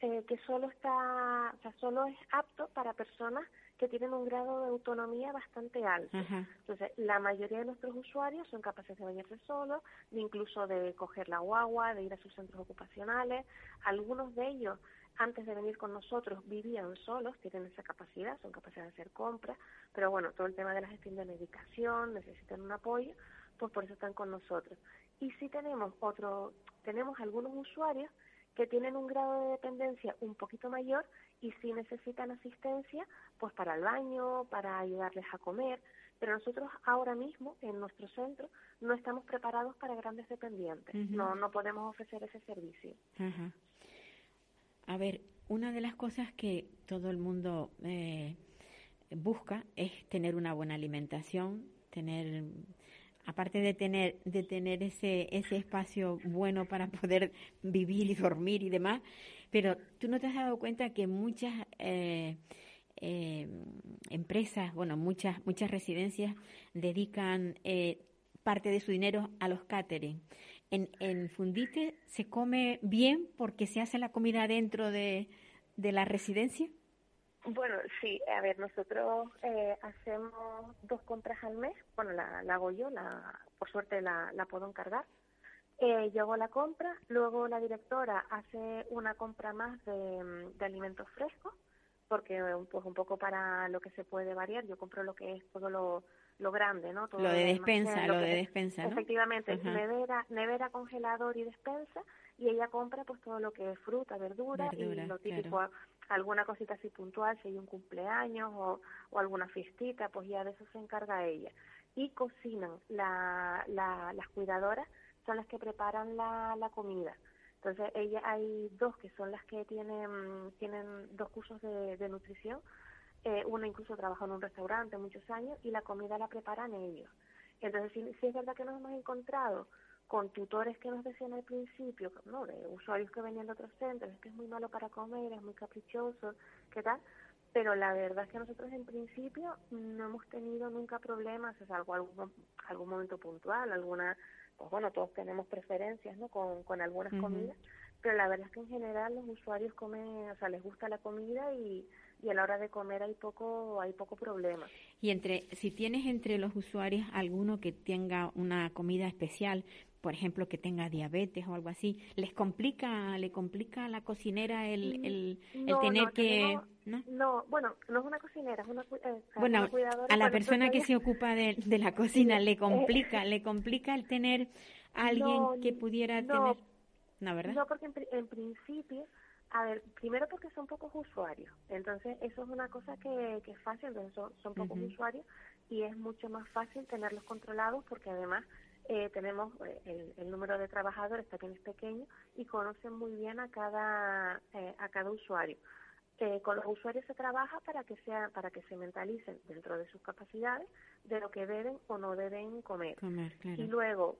Speaker 6: eh, que solo está, o sea, solo es apto para personas que tienen un grado de autonomía bastante alto. Entonces, la mayoría de nuestros usuarios son capaces de bañarse solos, de incluso de coger la guagua, de ir a sus centros ocupacionales. Algunos de ellos, antes de venir con nosotros, vivían solos, tienen esa capacidad, son capaces de hacer compras, pero bueno, todo el tema de la gestión de medicación, necesitan un apoyo, pues por eso están con nosotros. Y sí tenemos otro, tenemos algunos usuarios que tienen un grado de dependencia un poquito mayor y si necesitan asistencia, pues para el baño, para ayudarles a comer, pero nosotros ahora mismo en nuestro centro no estamos preparados para grandes dependientes, no, no podemos ofrecer ese servicio.
Speaker 3: A ver, una de las cosas que todo el mundo eh, busca es tener una buena alimentación, tener aparte de tener de tener ese ese espacio bueno para poder vivir y dormir y demás pero tú no te has dado cuenta que muchas eh, eh, empresas bueno muchas muchas residencias dedican eh, parte de su dinero a los catering. En, en Fundite se come bien porque se hace la comida dentro de, de la residencia
Speaker 6: bueno, sí, a ver, nosotros eh, hacemos dos compras al mes, bueno, la, hago yo, la, por suerte la, la puedo encargar. Eh, yo hago la compra, luego la directora hace una compra más de, de alimentos frescos, porque pues un poco para lo que se puede variar, yo compro lo que es todo lo, lo grande, ¿no? Todo
Speaker 3: lo de despensa, lo, de despensa, ¿no?
Speaker 6: Efectivamente, nevera, nevera, congelador y despensa, y ella compra pues todo lo que es fruta, verdura, y lo típico, alguna cosita así puntual, si hay un cumpleaños o, o alguna fiestita, pues ya de eso se encarga ella. Y cocinan, la, la, las cuidadoras son las que preparan la, comida. Entonces, ella hay dos que son las que tienen, tienen dos cursos de, de nutrición. Eh, una incluso trabaja en un restaurante muchos años y la comida la preparan ellos. Entonces, sí, sí es verdad que nos hemos encontrado con tutores que nos decían al principio, ¿no? de usuarios que venían de otros centros, es que es muy malo para comer, es muy caprichoso, ¿qué tal? pero la verdad es que nosotros en principio no hemos tenido nunca problemas, es algo algún, algún momento puntual, alguna, pues bueno, todos tenemos preferencias, ¿no? Con, con algunas comidas, pero la verdad es que en general los usuarios comen, o sea, les gusta la comida y, y a la hora de comer hay poco hay poco problema.
Speaker 3: Y entre si tienes entre los usuarios alguno que tenga una comida especial, por ejemplo, que tenga diabetes o algo así, les complica le complica a la cocinera el, mm, el, el tener que
Speaker 6: ¿no? bueno, no es una cocinera, es una, eh,
Speaker 3: bueno, a la persona que se ocupa de, de la cocina le complica, le complica el tener a alguien que pudiera tener, no, ¿verdad?
Speaker 6: No, porque en principio a ver, primero porque son pocos usuarios, entonces eso es una cosa que, que es fácil, entonces son, pocos usuarios y es mucho más fácil tenerlos controlados porque además eh, tenemos eh, el, número de trabajadores también es pequeño y conocen muy bien a cada eh, a cada usuario. con los usuarios se trabaja para que sea para que se mentalicen dentro de sus capacidades de lo que deben o no deben comer. Y luego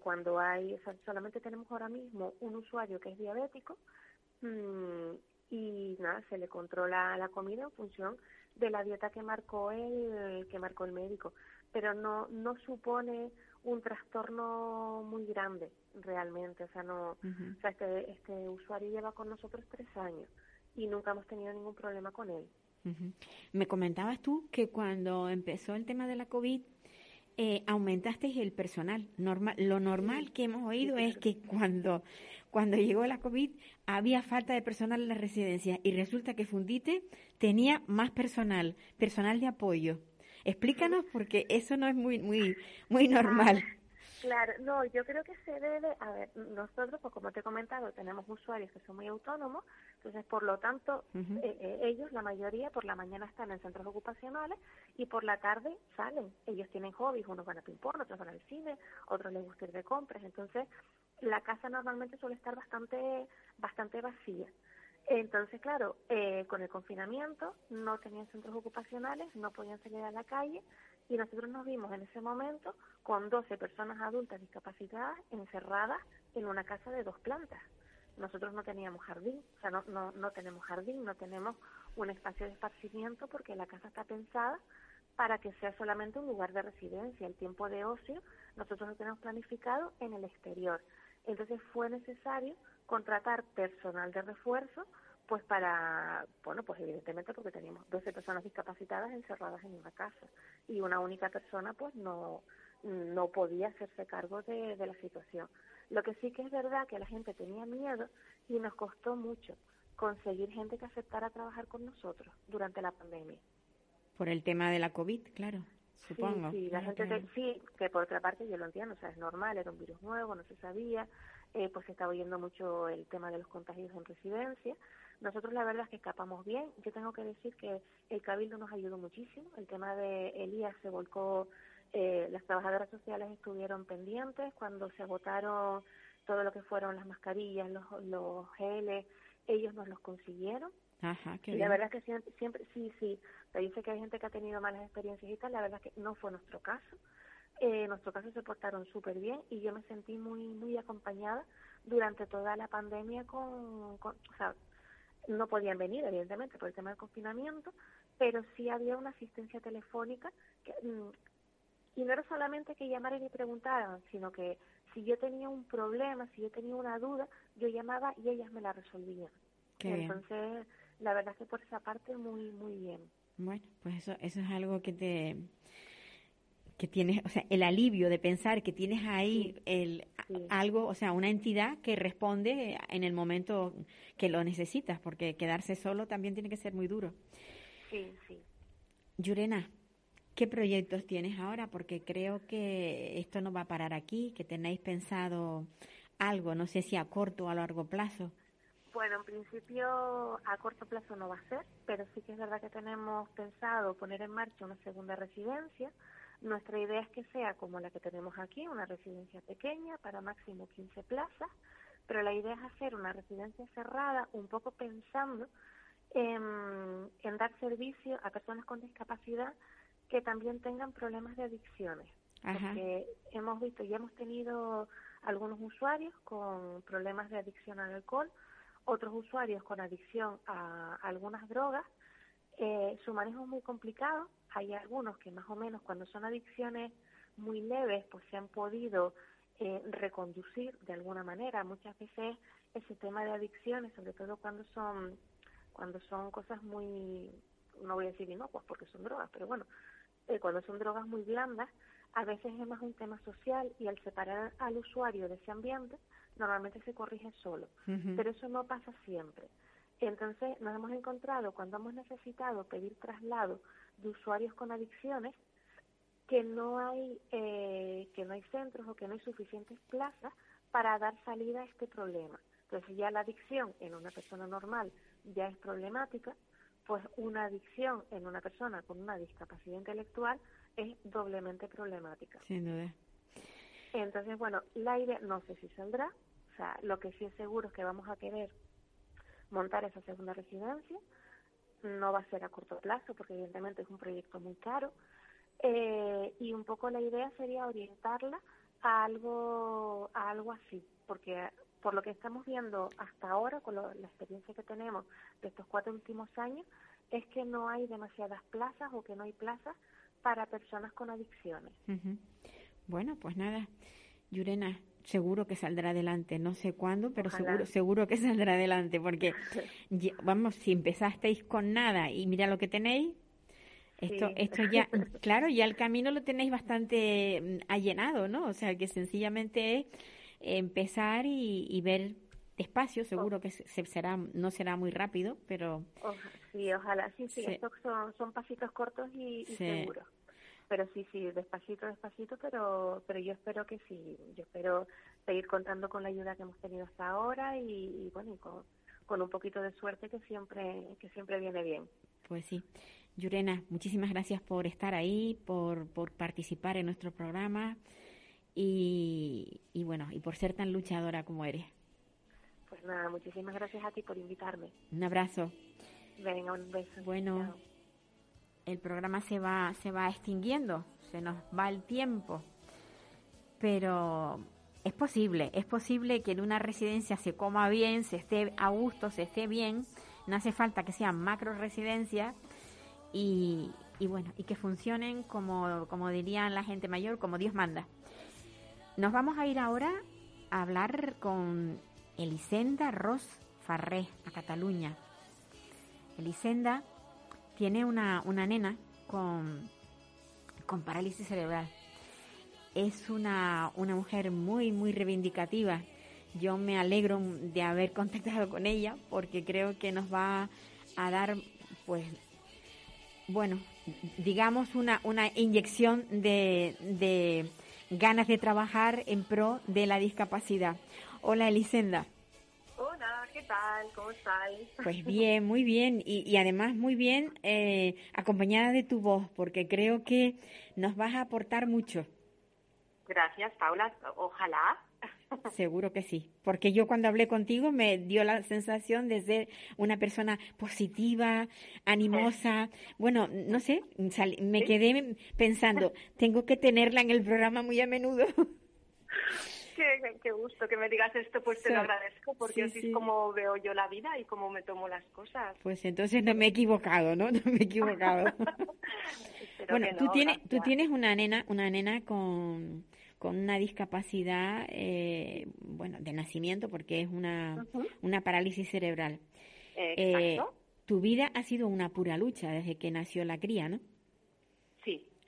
Speaker 6: cuando hay solamente tenemos ahora mismo un usuario que es diabético Mm, y nada, se le controla la comida en función de la dieta que marcó el que marcó el médico, pero no no supone un trastorno muy grande realmente, o sea no, o sea este este usuario lleva con nosotros tres años y nunca hemos tenido ningún problema con él.
Speaker 3: Me comentabas tú que cuando empezó el tema de la COVID eh, aumentasteis el personal. Normal, lo normal que hemos oído es que cuando, cuando llegó la COVID había falta de personal en la residencia y resulta que Fundite tenía más personal, personal de apoyo. Explícanos porque eso no es muy, muy, muy normal.
Speaker 6: Claro, no, yo creo que se debe, a ver, nosotros, pues como te he comentado, tenemos usuarios que son muy autónomos, entonces por lo tanto, eh, eh, ellos, la mayoría, por la mañana están en centros ocupacionales y por la tarde salen. Ellos tienen hobbies, unos van a ping-pong, otros van al cine, otros les gusta ir de compras, entonces la casa normalmente suele estar bastante, bastante vacía. Entonces, claro, eh, con el confinamiento no tenían centros ocupacionales, no podían salir a la calle y nosotros nos vimos en ese momento con 12 personas adultas discapacitadas encerradas en una casa de dos plantas. Nosotros no teníamos jardín, o sea, no, no, no tenemos jardín, no tenemos un espacio de esparcimiento porque la casa está pensada para que sea solamente un lugar de residencia. El tiempo de ocio nosotros lo tenemos planificado en el exterior. Entonces fue necesario contratar personal de refuerzo pues para, bueno, pues evidentemente porque teníamos 12 personas discapacitadas encerradas en una casa y una única persona pues no, no podía hacerse cargo de, de la situación. Lo que sí que es verdad que la gente tenía miedo y nos costó mucho conseguir gente que aceptara trabajar con nosotros durante la pandemia.
Speaker 3: Por el tema de la COVID, claro, supongo.
Speaker 6: Sí, la gente sí, que por otra parte yo lo entiendo, o sea, es normal, era un virus nuevo, no se sabía, eh, pues se está oyendo mucho el tema de los contagios en residencia. Nosotros la verdad es que escapamos bien. Yo tengo que decir que el Cabildo nos ayudó muchísimo. El tema de Elías se volcó, eh, las trabajadoras sociales estuvieron pendientes cuando se agotaron todo lo que fueron las mascarillas, los, los geles, ellos nos los consiguieron.
Speaker 3: Ajá, qué
Speaker 6: y la verdad es que siempre, siempre sí, sí, te dice que hay gente que ha tenido malas experiencias y tal, la verdad es que no fue nuestro caso. Eh, en nuestro caso se portaron súper bien y yo me sentí muy muy acompañada durante toda la pandemia con, con, o sea, no podían venir evidentemente por el tema del confinamiento, pero sí había una asistencia telefónica que, mm, y no era solamente que llamaran y preguntaran, sino que si yo tenía un problema, si yo tenía una duda, yo llamaba y ellas me la resolvían. Entonces, la verdad es que por esa parte muy muy bien.
Speaker 3: Bueno, pues eso eso es algo que te que tienes, o sea, el alivio de pensar que tienes ahí el algo, o sea, una entidad que responde en el momento que lo necesitas, porque quedarse solo también tiene que ser muy duro.
Speaker 6: Sí, sí.
Speaker 3: Yurena, ¿qué proyectos tienes ahora? Porque creo que esto no va a parar aquí, que tenéis pensado algo, no sé si a corto o a largo plazo.
Speaker 6: Bueno, en principio a corto plazo no va a ser, pero sí que es verdad que tenemos pensado poner en marcha una segunda residencia nuestra idea es que sea como la que tenemos aquí, una residencia pequeña para máximo 15 plazas, pero la idea es hacer una residencia cerrada un poco pensando en, dar servicio a personas con discapacidad que también tengan problemas de adicciones. Porque hemos visto y hemos tenido algunos usuarios con problemas de adicción al alcohol, otros usuarios con adicción a algunas drogas Eh, su manejo es muy complicado. Hay algunos que más o menos cuando son adicciones muy leves, pues se han podido eh, reconducir de alguna manera. Muchas veces ese tema de adicciones, sobre todo cuando son cuando son cosas muy, no voy a decir inocuas porque son drogas, pero bueno, eh, cuando son drogas muy blandas, a veces es más un tema social y al separar al usuario de ese ambiente, normalmente se corrige solo. Pero eso no pasa siempre. Entonces nos hemos encontrado cuando hemos necesitado pedir traslado de usuarios con adicciones que no hay eh, que no hay centros o que no hay suficientes plazas para dar salida a este problema. Entonces ya la adicción en una persona normal ya es problemática, pues una adicción en una persona con una discapacidad intelectual es doblemente problemática.
Speaker 3: Sin duda.
Speaker 6: Entonces, bueno, la idea no sé si saldrá, o sea, lo que sí es seguro es que vamos a querer montar esa segunda residencia, no va a ser a corto plazo porque evidentemente es un proyecto muy caro. Eh, y un poco la idea sería orientarla a algo, a algo así, porque por lo que estamos viendo hasta ahora, con la experiencia que tenemos de estos cuatro últimos años, es que no hay demasiadas plazas o que no hay plazas para personas con adicciones.
Speaker 3: Bueno, pues nada, Yurena, seguro que saldrá adelante. No sé cuándo, pero seguro, seguro que saldrá adelante, porque vamos, si empezasteis con nada y mira lo que tenéis, esto, esto ya, claro, ya el camino lo tenéis bastante mm, allenado, ¿no? O sea, que sencillamente es empezar y, ver despacio, seguro que se, será, no será muy rápido, pero...
Speaker 6: sí, ojalá, sí, sí, estos son, son pasitos cortos y, seguros. Pero sí, sí, despacito, despacito, pero, pero yo espero que sí, yo espero seguir contando con la ayuda que hemos tenido hasta ahora y, bueno, y con, con un poquito de suerte que siempre, que siempre viene bien.
Speaker 3: Pues sí. Yurena, muchísimas gracias por estar ahí, por, por participar en nuestro programa y, y bueno, y por ser tan luchadora como eres.
Speaker 6: Pues nada, muchísimas gracias a ti por invitarme.
Speaker 3: Un abrazo.
Speaker 6: Venga, un beso.
Speaker 3: Bueno, el programa se va, se va extinguiendo, se nos va el tiempo, pero es posible, es posible que en una residencia se coma bien, se esté a gusto, se esté bien, no hace falta que sean macro residencias y, y bueno, y que funcionen como, como dirían la gente mayor, como Dios manda. Nos vamos a ir ahora a hablar con Elisenda Ros Farré, a Cataluña. Elisenda tiene una, una nena con, con parálisis cerebral. Es una, una mujer muy, muy reivindicativa. Yo me alegro de haber contactado con ella porque creo que nos va a dar, pues, bueno, digamos una, una inyección de, de ganas de trabajar en pro de la discapacidad. Hola, Elisenda.
Speaker 7: Hola, ¿qué tal? ¿Cómo estáis?
Speaker 3: Pues bien, muy bien y, además muy bien eh, acompañada de tu voz, porque creo que nos vas a aportar mucho.
Speaker 7: Gracias, Paula. Ojalá.
Speaker 3: Seguro que sí, porque yo cuando hablé contigo me dio la sensación de ser una persona positiva, animosa. Bueno, no sé, me quedé pensando, tengo que tenerla en el programa muy a menudo.
Speaker 7: Qué, gusto que me digas esto, pues te lo agradezco, porque así es como veo yo la vida y cómo me tomo las cosas.
Speaker 3: Pues entonces no me he equivocado, ¿no? No me he equivocado. bueno, tú tienes, tú tienes una nena, una nena con con una discapacidad, eh, bueno, de nacimiento, porque es una, una parálisis cerebral.
Speaker 7: Eh,
Speaker 3: tu vida ha sido una pura lucha desde que nació la cría, ¿no?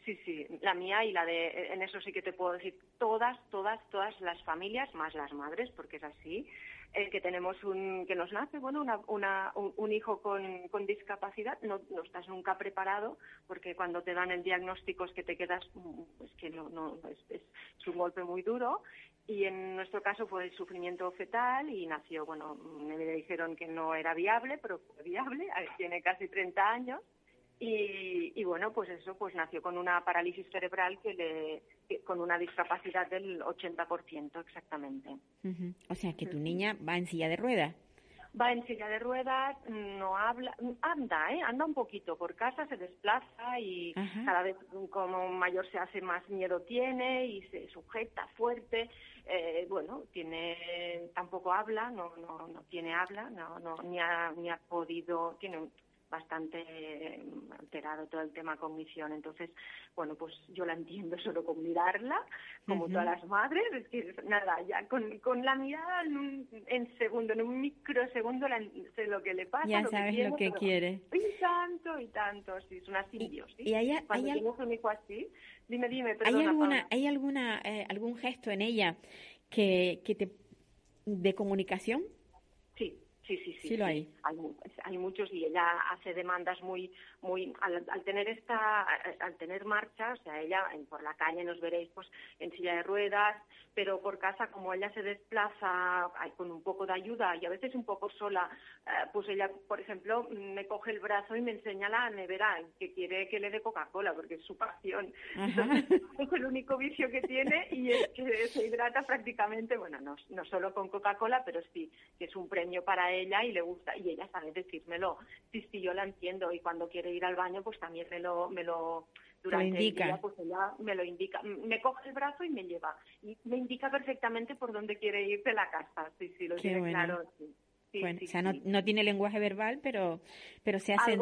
Speaker 7: Sí, sí. La mía y la de, en eso sí que te puedo decir, todas, todas, todas las familias, más las madres, porque es así, que tenemos un, que nos nace, bueno, una, una, un, hijo con, con discapacidad, no, no, estás nunca preparado, porque cuando te dan el diagnóstico es que te quedas, pues que no, no, es, es, un golpe muy duro. Y en nuestro caso fue el sufrimiento fetal y nació, bueno, me dijeron que no era viable, pero fue viable, tiene casi 30 años. Y, y, bueno, pues eso, pues nació con una parálisis cerebral que le con una discapacidad del 80% exactamente.
Speaker 3: O sea, que tu niña va en silla de ruedas.
Speaker 7: Va en silla de ruedas, no habla, anda, ¿eh? anda un poquito por casa, se desplaza y cada vez como mayor se hace más miedo tiene y se sujeta fuerte. Eh, bueno, tiene, tampoco habla, no, no, no tiene habla, no, no, ni ha, ni ha podido, tiene bastante eh, alterado todo el tema cognición. Entonces, bueno, pues yo la entiendo solo con mirarla, como todas las madres, es que nada, ya con, con la mirada en, un, en segundo, en un microsegundo la, sé lo que le pasa.
Speaker 3: Ya sabes lo que quiere.
Speaker 7: Y tanto, y tanto, sí, es una simbiosis.
Speaker 3: Y, hay,
Speaker 7: Cuando
Speaker 3: hay,
Speaker 7: tienes un hijo así, dime, dime,
Speaker 3: ¿hay alguna, ¿hay alguna, eh, algún gesto en ella que, que te de comunicación?
Speaker 7: Sí, Sí, sí, sí.
Speaker 3: Lo hay.
Speaker 7: Hay, muchos y ella hace demandas muy, muy, al, tener esta, al tener marcha, o sea, ella por la calle nos veréis pues en silla de ruedas, pero por casa como ella se desplaza con un poco de ayuda y a veces un poco sola, eh, pues ella, por ejemplo, me coge el brazo y me enseña la nevera que quiere que le dé Coca-Cola porque es su pasión. es el único vicio que tiene y es que se hidrata prácticamente, bueno, no, no solo con Coca-Cola, pero sí que es un premio para ella y le gusta y ella sabe decírmelo. Sí, sí, yo la entiendo y cuando quiere ir al baño, pues también me lo, me lo durante el día, pues ella me lo indica, me coge el brazo y me lleva y me indica perfectamente por dónde quiere ir de la casa. Sí, sí, lo tiene claro. Sí.
Speaker 3: bueno, o sea, no, no, tiene lenguaje verbal, pero pero se hace,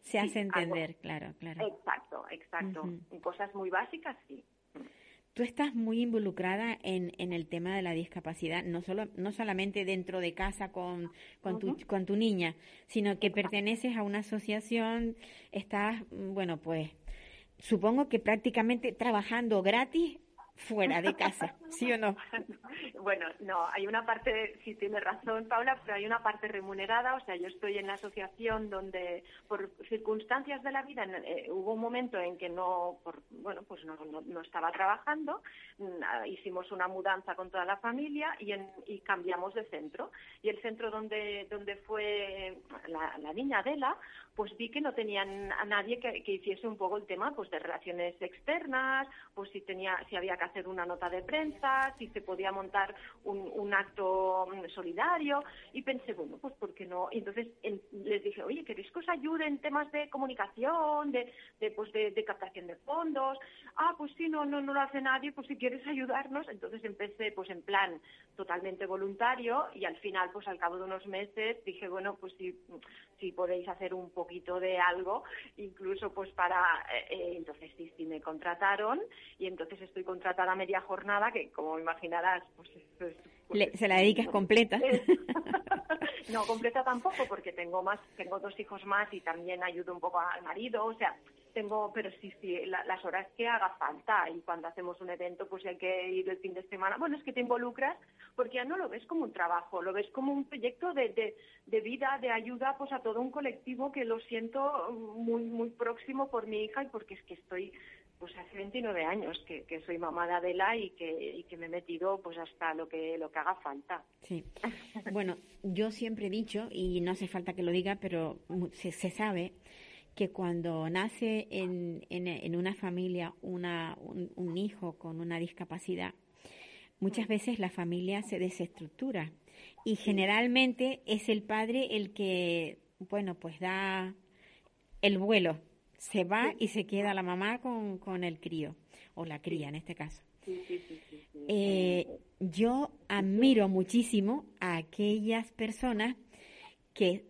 Speaker 3: se hace entender, claro, claro.
Speaker 7: Exacto, exacto. Cosas muy básicas, sí.
Speaker 3: Tú estás muy involucrada en, en el tema de la discapacidad, no solo no solamente dentro de casa con, con, tu, con tu niña, sino que perteneces a una asociación, estás, bueno, pues supongo que prácticamente trabajando gratis fuera de casa, ¿sí o no?
Speaker 7: Bueno, no, hay una parte, sí tiene razón Paula, pero hay una parte remunerada, o sea, yo estoy en la asociación donde por circunstancias de la vida eh, hubo un momento en que no, por, bueno, pues no, no, estaba trabajando, mm, hicimos una mudanza con toda la familia y, en, y cambiamos de centro. Y el centro donde, donde fue la, la niña Adela, pues vi que no tenían a nadie que, que, hiciese un poco el tema pues de relaciones externas, pues si tenía, si había que hacer una nota de prensa, si se podía montar un, un acto solidario y pensé, bueno, pues ¿por qué no? Y entonces dije, oye, ¿queréis que os ayude en temas de comunicación, de, pues de, captación de fondos? Ah, pues sí, no, no, no lo hace nadie, pues si quieres ayudarnos. Entonces empecé pues en plan totalmente voluntario y al final, pues al cabo de unos meses dije, bueno, pues si, si podéis hacer un poquito de algo, incluso pues para, eh, eh, entonces sí, sí me contrataron y entonces estoy contratada media jornada, que como imaginarás, pues, pues,
Speaker 3: se la dedicas completa.
Speaker 7: no, completa tampoco, porque tengo más, tengo dos hijos más y también ayudo un poco al marido, o sea, tengo, pero sí, sí, las horas que haga falta y cuando hacemos un evento, pues hay que ir el fin de semana. Bueno, es que te involucras porque ya no lo ves como un trabajo, lo ves como un proyecto de, de, de vida, de ayuda, pues a todo un colectivo que lo siento muy, muy próximo por mi hija y porque es que estoy pues hace 29 años que, que, soy mamá de Adela y que, y que me he metido pues hasta lo que lo que haga falta.
Speaker 3: Sí. Bueno, yo siempre he dicho, y no hace falta que lo diga, pero se, se sabe que cuando nace en, en, en una familia una, un, un, hijo con una discapacidad, muchas mm. veces la familia se desestructura y generalmente es el padre el que, bueno, pues da el vuelo se va y se queda la mamá con, con el crío, o la cría en este caso. Eh, yo admiro muchísimo a aquellas personas que,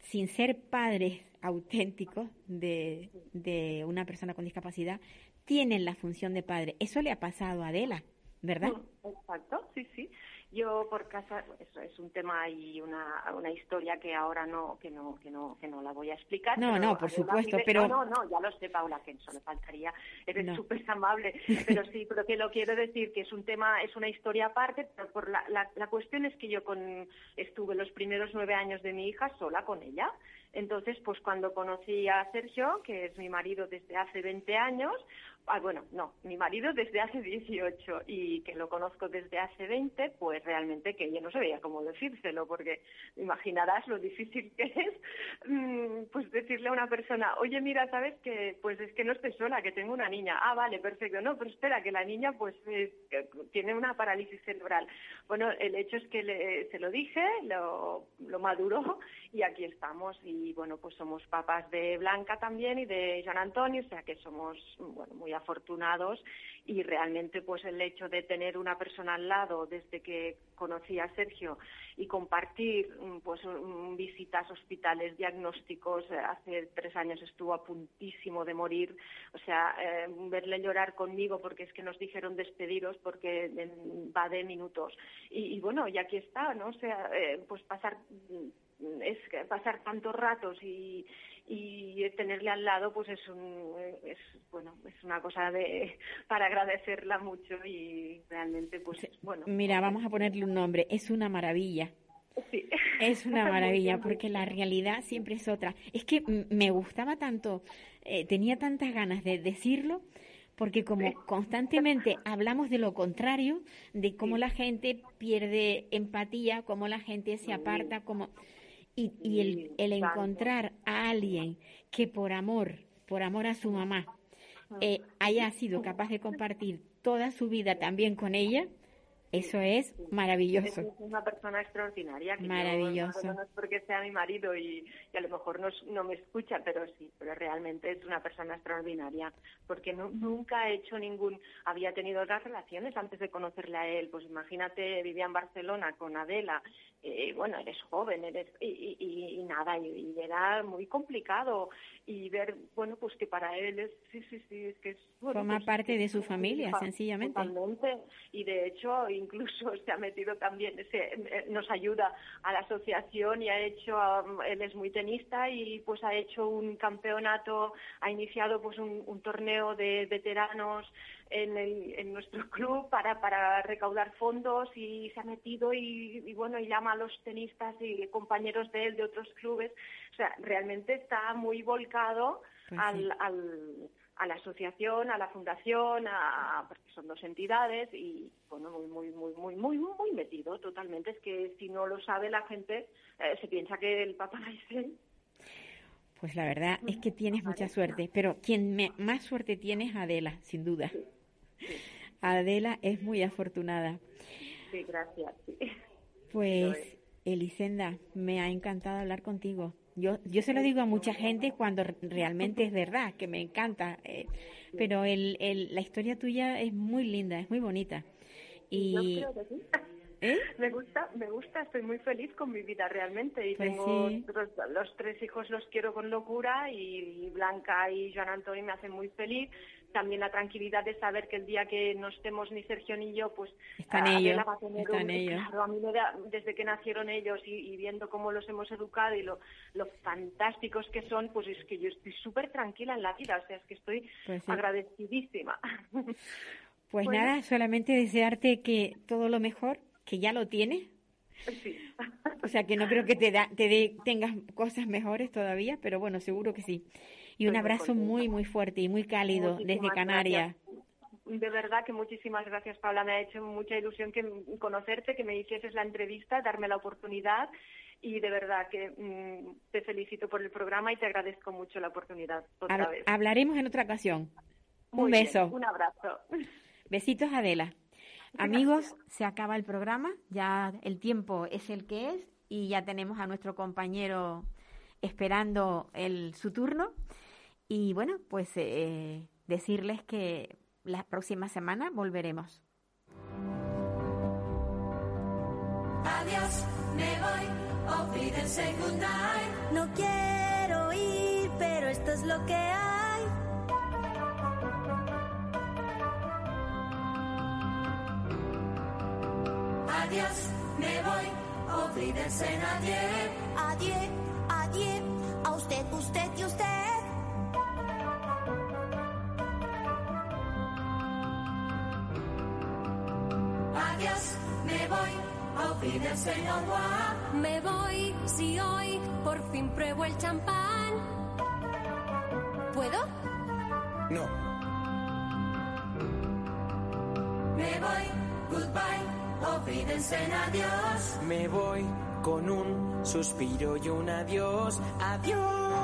Speaker 3: sin ser padres auténticos de, de una persona con discapacidad, tienen la función de padre. Eso le ha pasado a Adela, ¿verdad?
Speaker 7: Exacto, sí, sí. Yo por casa, eso es un tema y una, una historia que ahora no, que no, que no, que no la voy a explicar.
Speaker 3: No, no, por supuesto, pero.
Speaker 7: No, no, ya lo sé, Paula, que eso le faltaría. Eres súper amable, pero sí, pero que lo quiero decir que es un tema, es una historia aparte, pero por la, la, la cuestión es que yo con, estuve los primeros nueve años de mi hija sola con ella. Entonces, pues cuando conocí a Sergio, que es mi marido desde hace 20 años, ah, bueno, no, mi marido desde hace 18 y que lo conozco desde hace 20, pues realmente que yo no sabía cómo decírselo, porque imaginarás lo difícil que es mm, pues decirle a una persona, oye, mira, sabes que pues es que no estoy sola, que tengo una niña. Ah, vale, perfecto. No, pero espera, que la niña pues tiene una parálisis cerebral. Bueno, el hecho es que le, se lo dije, lo, lo maduró y aquí estamos. Y bueno, pues somos papás de Blanca también y de Jean Antonio, o sea que somos, bueno, muy afortunados. Y realmente pues el hecho de tener una persona al lado desde que conocí a Sergio y compartir mm, pues visitas hospitales diagnósticos eh, hace tres años estuvo a puntísimo de morir. O sea eh, verle llorar conmigo porque es que nos dijeron despediros porque va de minutos. Y, bueno y aquí está no o sea eh, pues pasar mm, es pasar tantos ratos y, y tenerle al lado pues es un es bueno es una cosa de para agradecerla mucho y realmente pues bueno.
Speaker 3: Mira vamos a ponerle un nombre. Es una maravilla.
Speaker 7: Sí.
Speaker 3: Es una maravilla porque la realidad siempre es otra. Es que me gustaba tanto, eh, tenía tantas ganas de decirlo, porque como constantemente hablamos de lo contrario, de cómo la gente pierde empatía, cómo la gente se aparta, como y, y el, el, encontrar a alguien que por amor, por amor a su mamá, eh, haya sido capaz de compartir toda su vida también con ella, eso es maravilloso. Es
Speaker 7: una persona extraordinaria.
Speaker 3: maravilloso.
Speaker 7: no es porque sea mi marido y, a lo mejor no, no, me escucha, pero sí, pero realmente es una persona extraordinaria porque no, nunca ha hecho ningún, había tenido otras relaciones antes de conocerle a él. Pues imagínate, vivía en Barcelona con Adela, eh, bueno, eres joven, eres y, y, nada, y, era muy complicado y ver, bueno, pues que para él es, sí, sí, sí, es que es...
Speaker 3: Forma
Speaker 7: pues
Speaker 3: parte de su familia, sencillamente.
Speaker 7: Totalmente, y de hecho incluso se ha metido también, se, eh, nos ayuda a la asociación y ha hecho, um, él es muy tenista y pues ha hecho un campeonato, ha iniciado pues un, torneo de veteranos en, en nuestro club para, para recaudar fondos y se ha metido y, y, bueno y llama a los tenistas y compañeros de él de otros clubes. O sea realmente está muy volcado pues al, al a la asociación, a la fundación, a, porque son dos entidades y bueno, muy, muy, muy, muy, muy, muy metido totalmente. Es que si no lo sabe la gente, eh, se piensa que el Papa es
Speaker 3: Pues la verdad es que tienes mucha suerte, pero quien más suerte tiene es Adela, sin duda. Adela es muy afortunada.
Speaker 7: Sí, gracias.
Speaker 3: Pues, Elisenda, me ha encantado hablar contigo. Yo, yo se lo digo a mucha gente cuando realmente es verdad, que me encanta, eh, pero el, el, la historia tuya es muy linda, es muy bonita. Y,
Speaker 7: yo creo que sí. ¿Eh? Me gusta, me gusta, estoy muy feliz con mi vida realmente y pues tengo los, tres hijos los quiero con locura y Blanca y Joan Antonio me hacen muy feliz también la tranquilidad de saber que el día que no estemos ni Sergio ni yo, pues
Speaker 3: están ellos, va a tener están ellos.
Speaker 7: Claro, a mí me da, desde que nacieron ellos y, viendo cómo los hemos educado y lo, lo, fantásticos que son, pues es que yo estoy súper tranquila en la vida, o sea, es que estoy pues agradecidísima.
Speaker 3: Pues nada, solamente desearte que todo lo mejor, que ya lo tienes.
Speaker 7: Sí.
Speaker 3: O sea, que no creo que te, da, te tengas cosas mejores todavía, pero bueno, seguro que sí y un abrazo muy, muy fuerte y muy cálido desde Canarias.
Speaker 7: De verdad que muchísimas gracias, Paula. Me ha hecho mucha ilusión que conocerte, que me hicieses la entrevista, darme la oportunidad y de verdad que mm, te felicito por el programa y te agradezco mucho la oportunidad. Otra vez.
Speaker 3: Hablaremos en otra ocasión. un beso.
Speaker 7: un abrazo.
Speaker 3: Besitos, Adela. Amigos, se acaba el programa, ya el tiempo es el que es y ya tenemos a nuestro compañero esperando el, su turno. Y bueno, pues eh, decirles que la próxima semana volveremos.
Speaker 2: Adiós, me voy, No quiero ir, pero esto es lo que hay. Adiós, me voy, olvídense nadie. Adiós, adiós, a usted, usted y usted. Me voy, olvídense no Me voy si hoy por fin pruebo el champán. ¿Puedo?
Speaker 1: No.
Speaker 2: Me voy, goodbye, olvídense adiós.
Speaker 1: Me voy con un suspiro y un adiós, adiós.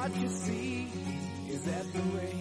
Speaker 8: What you see is that the way.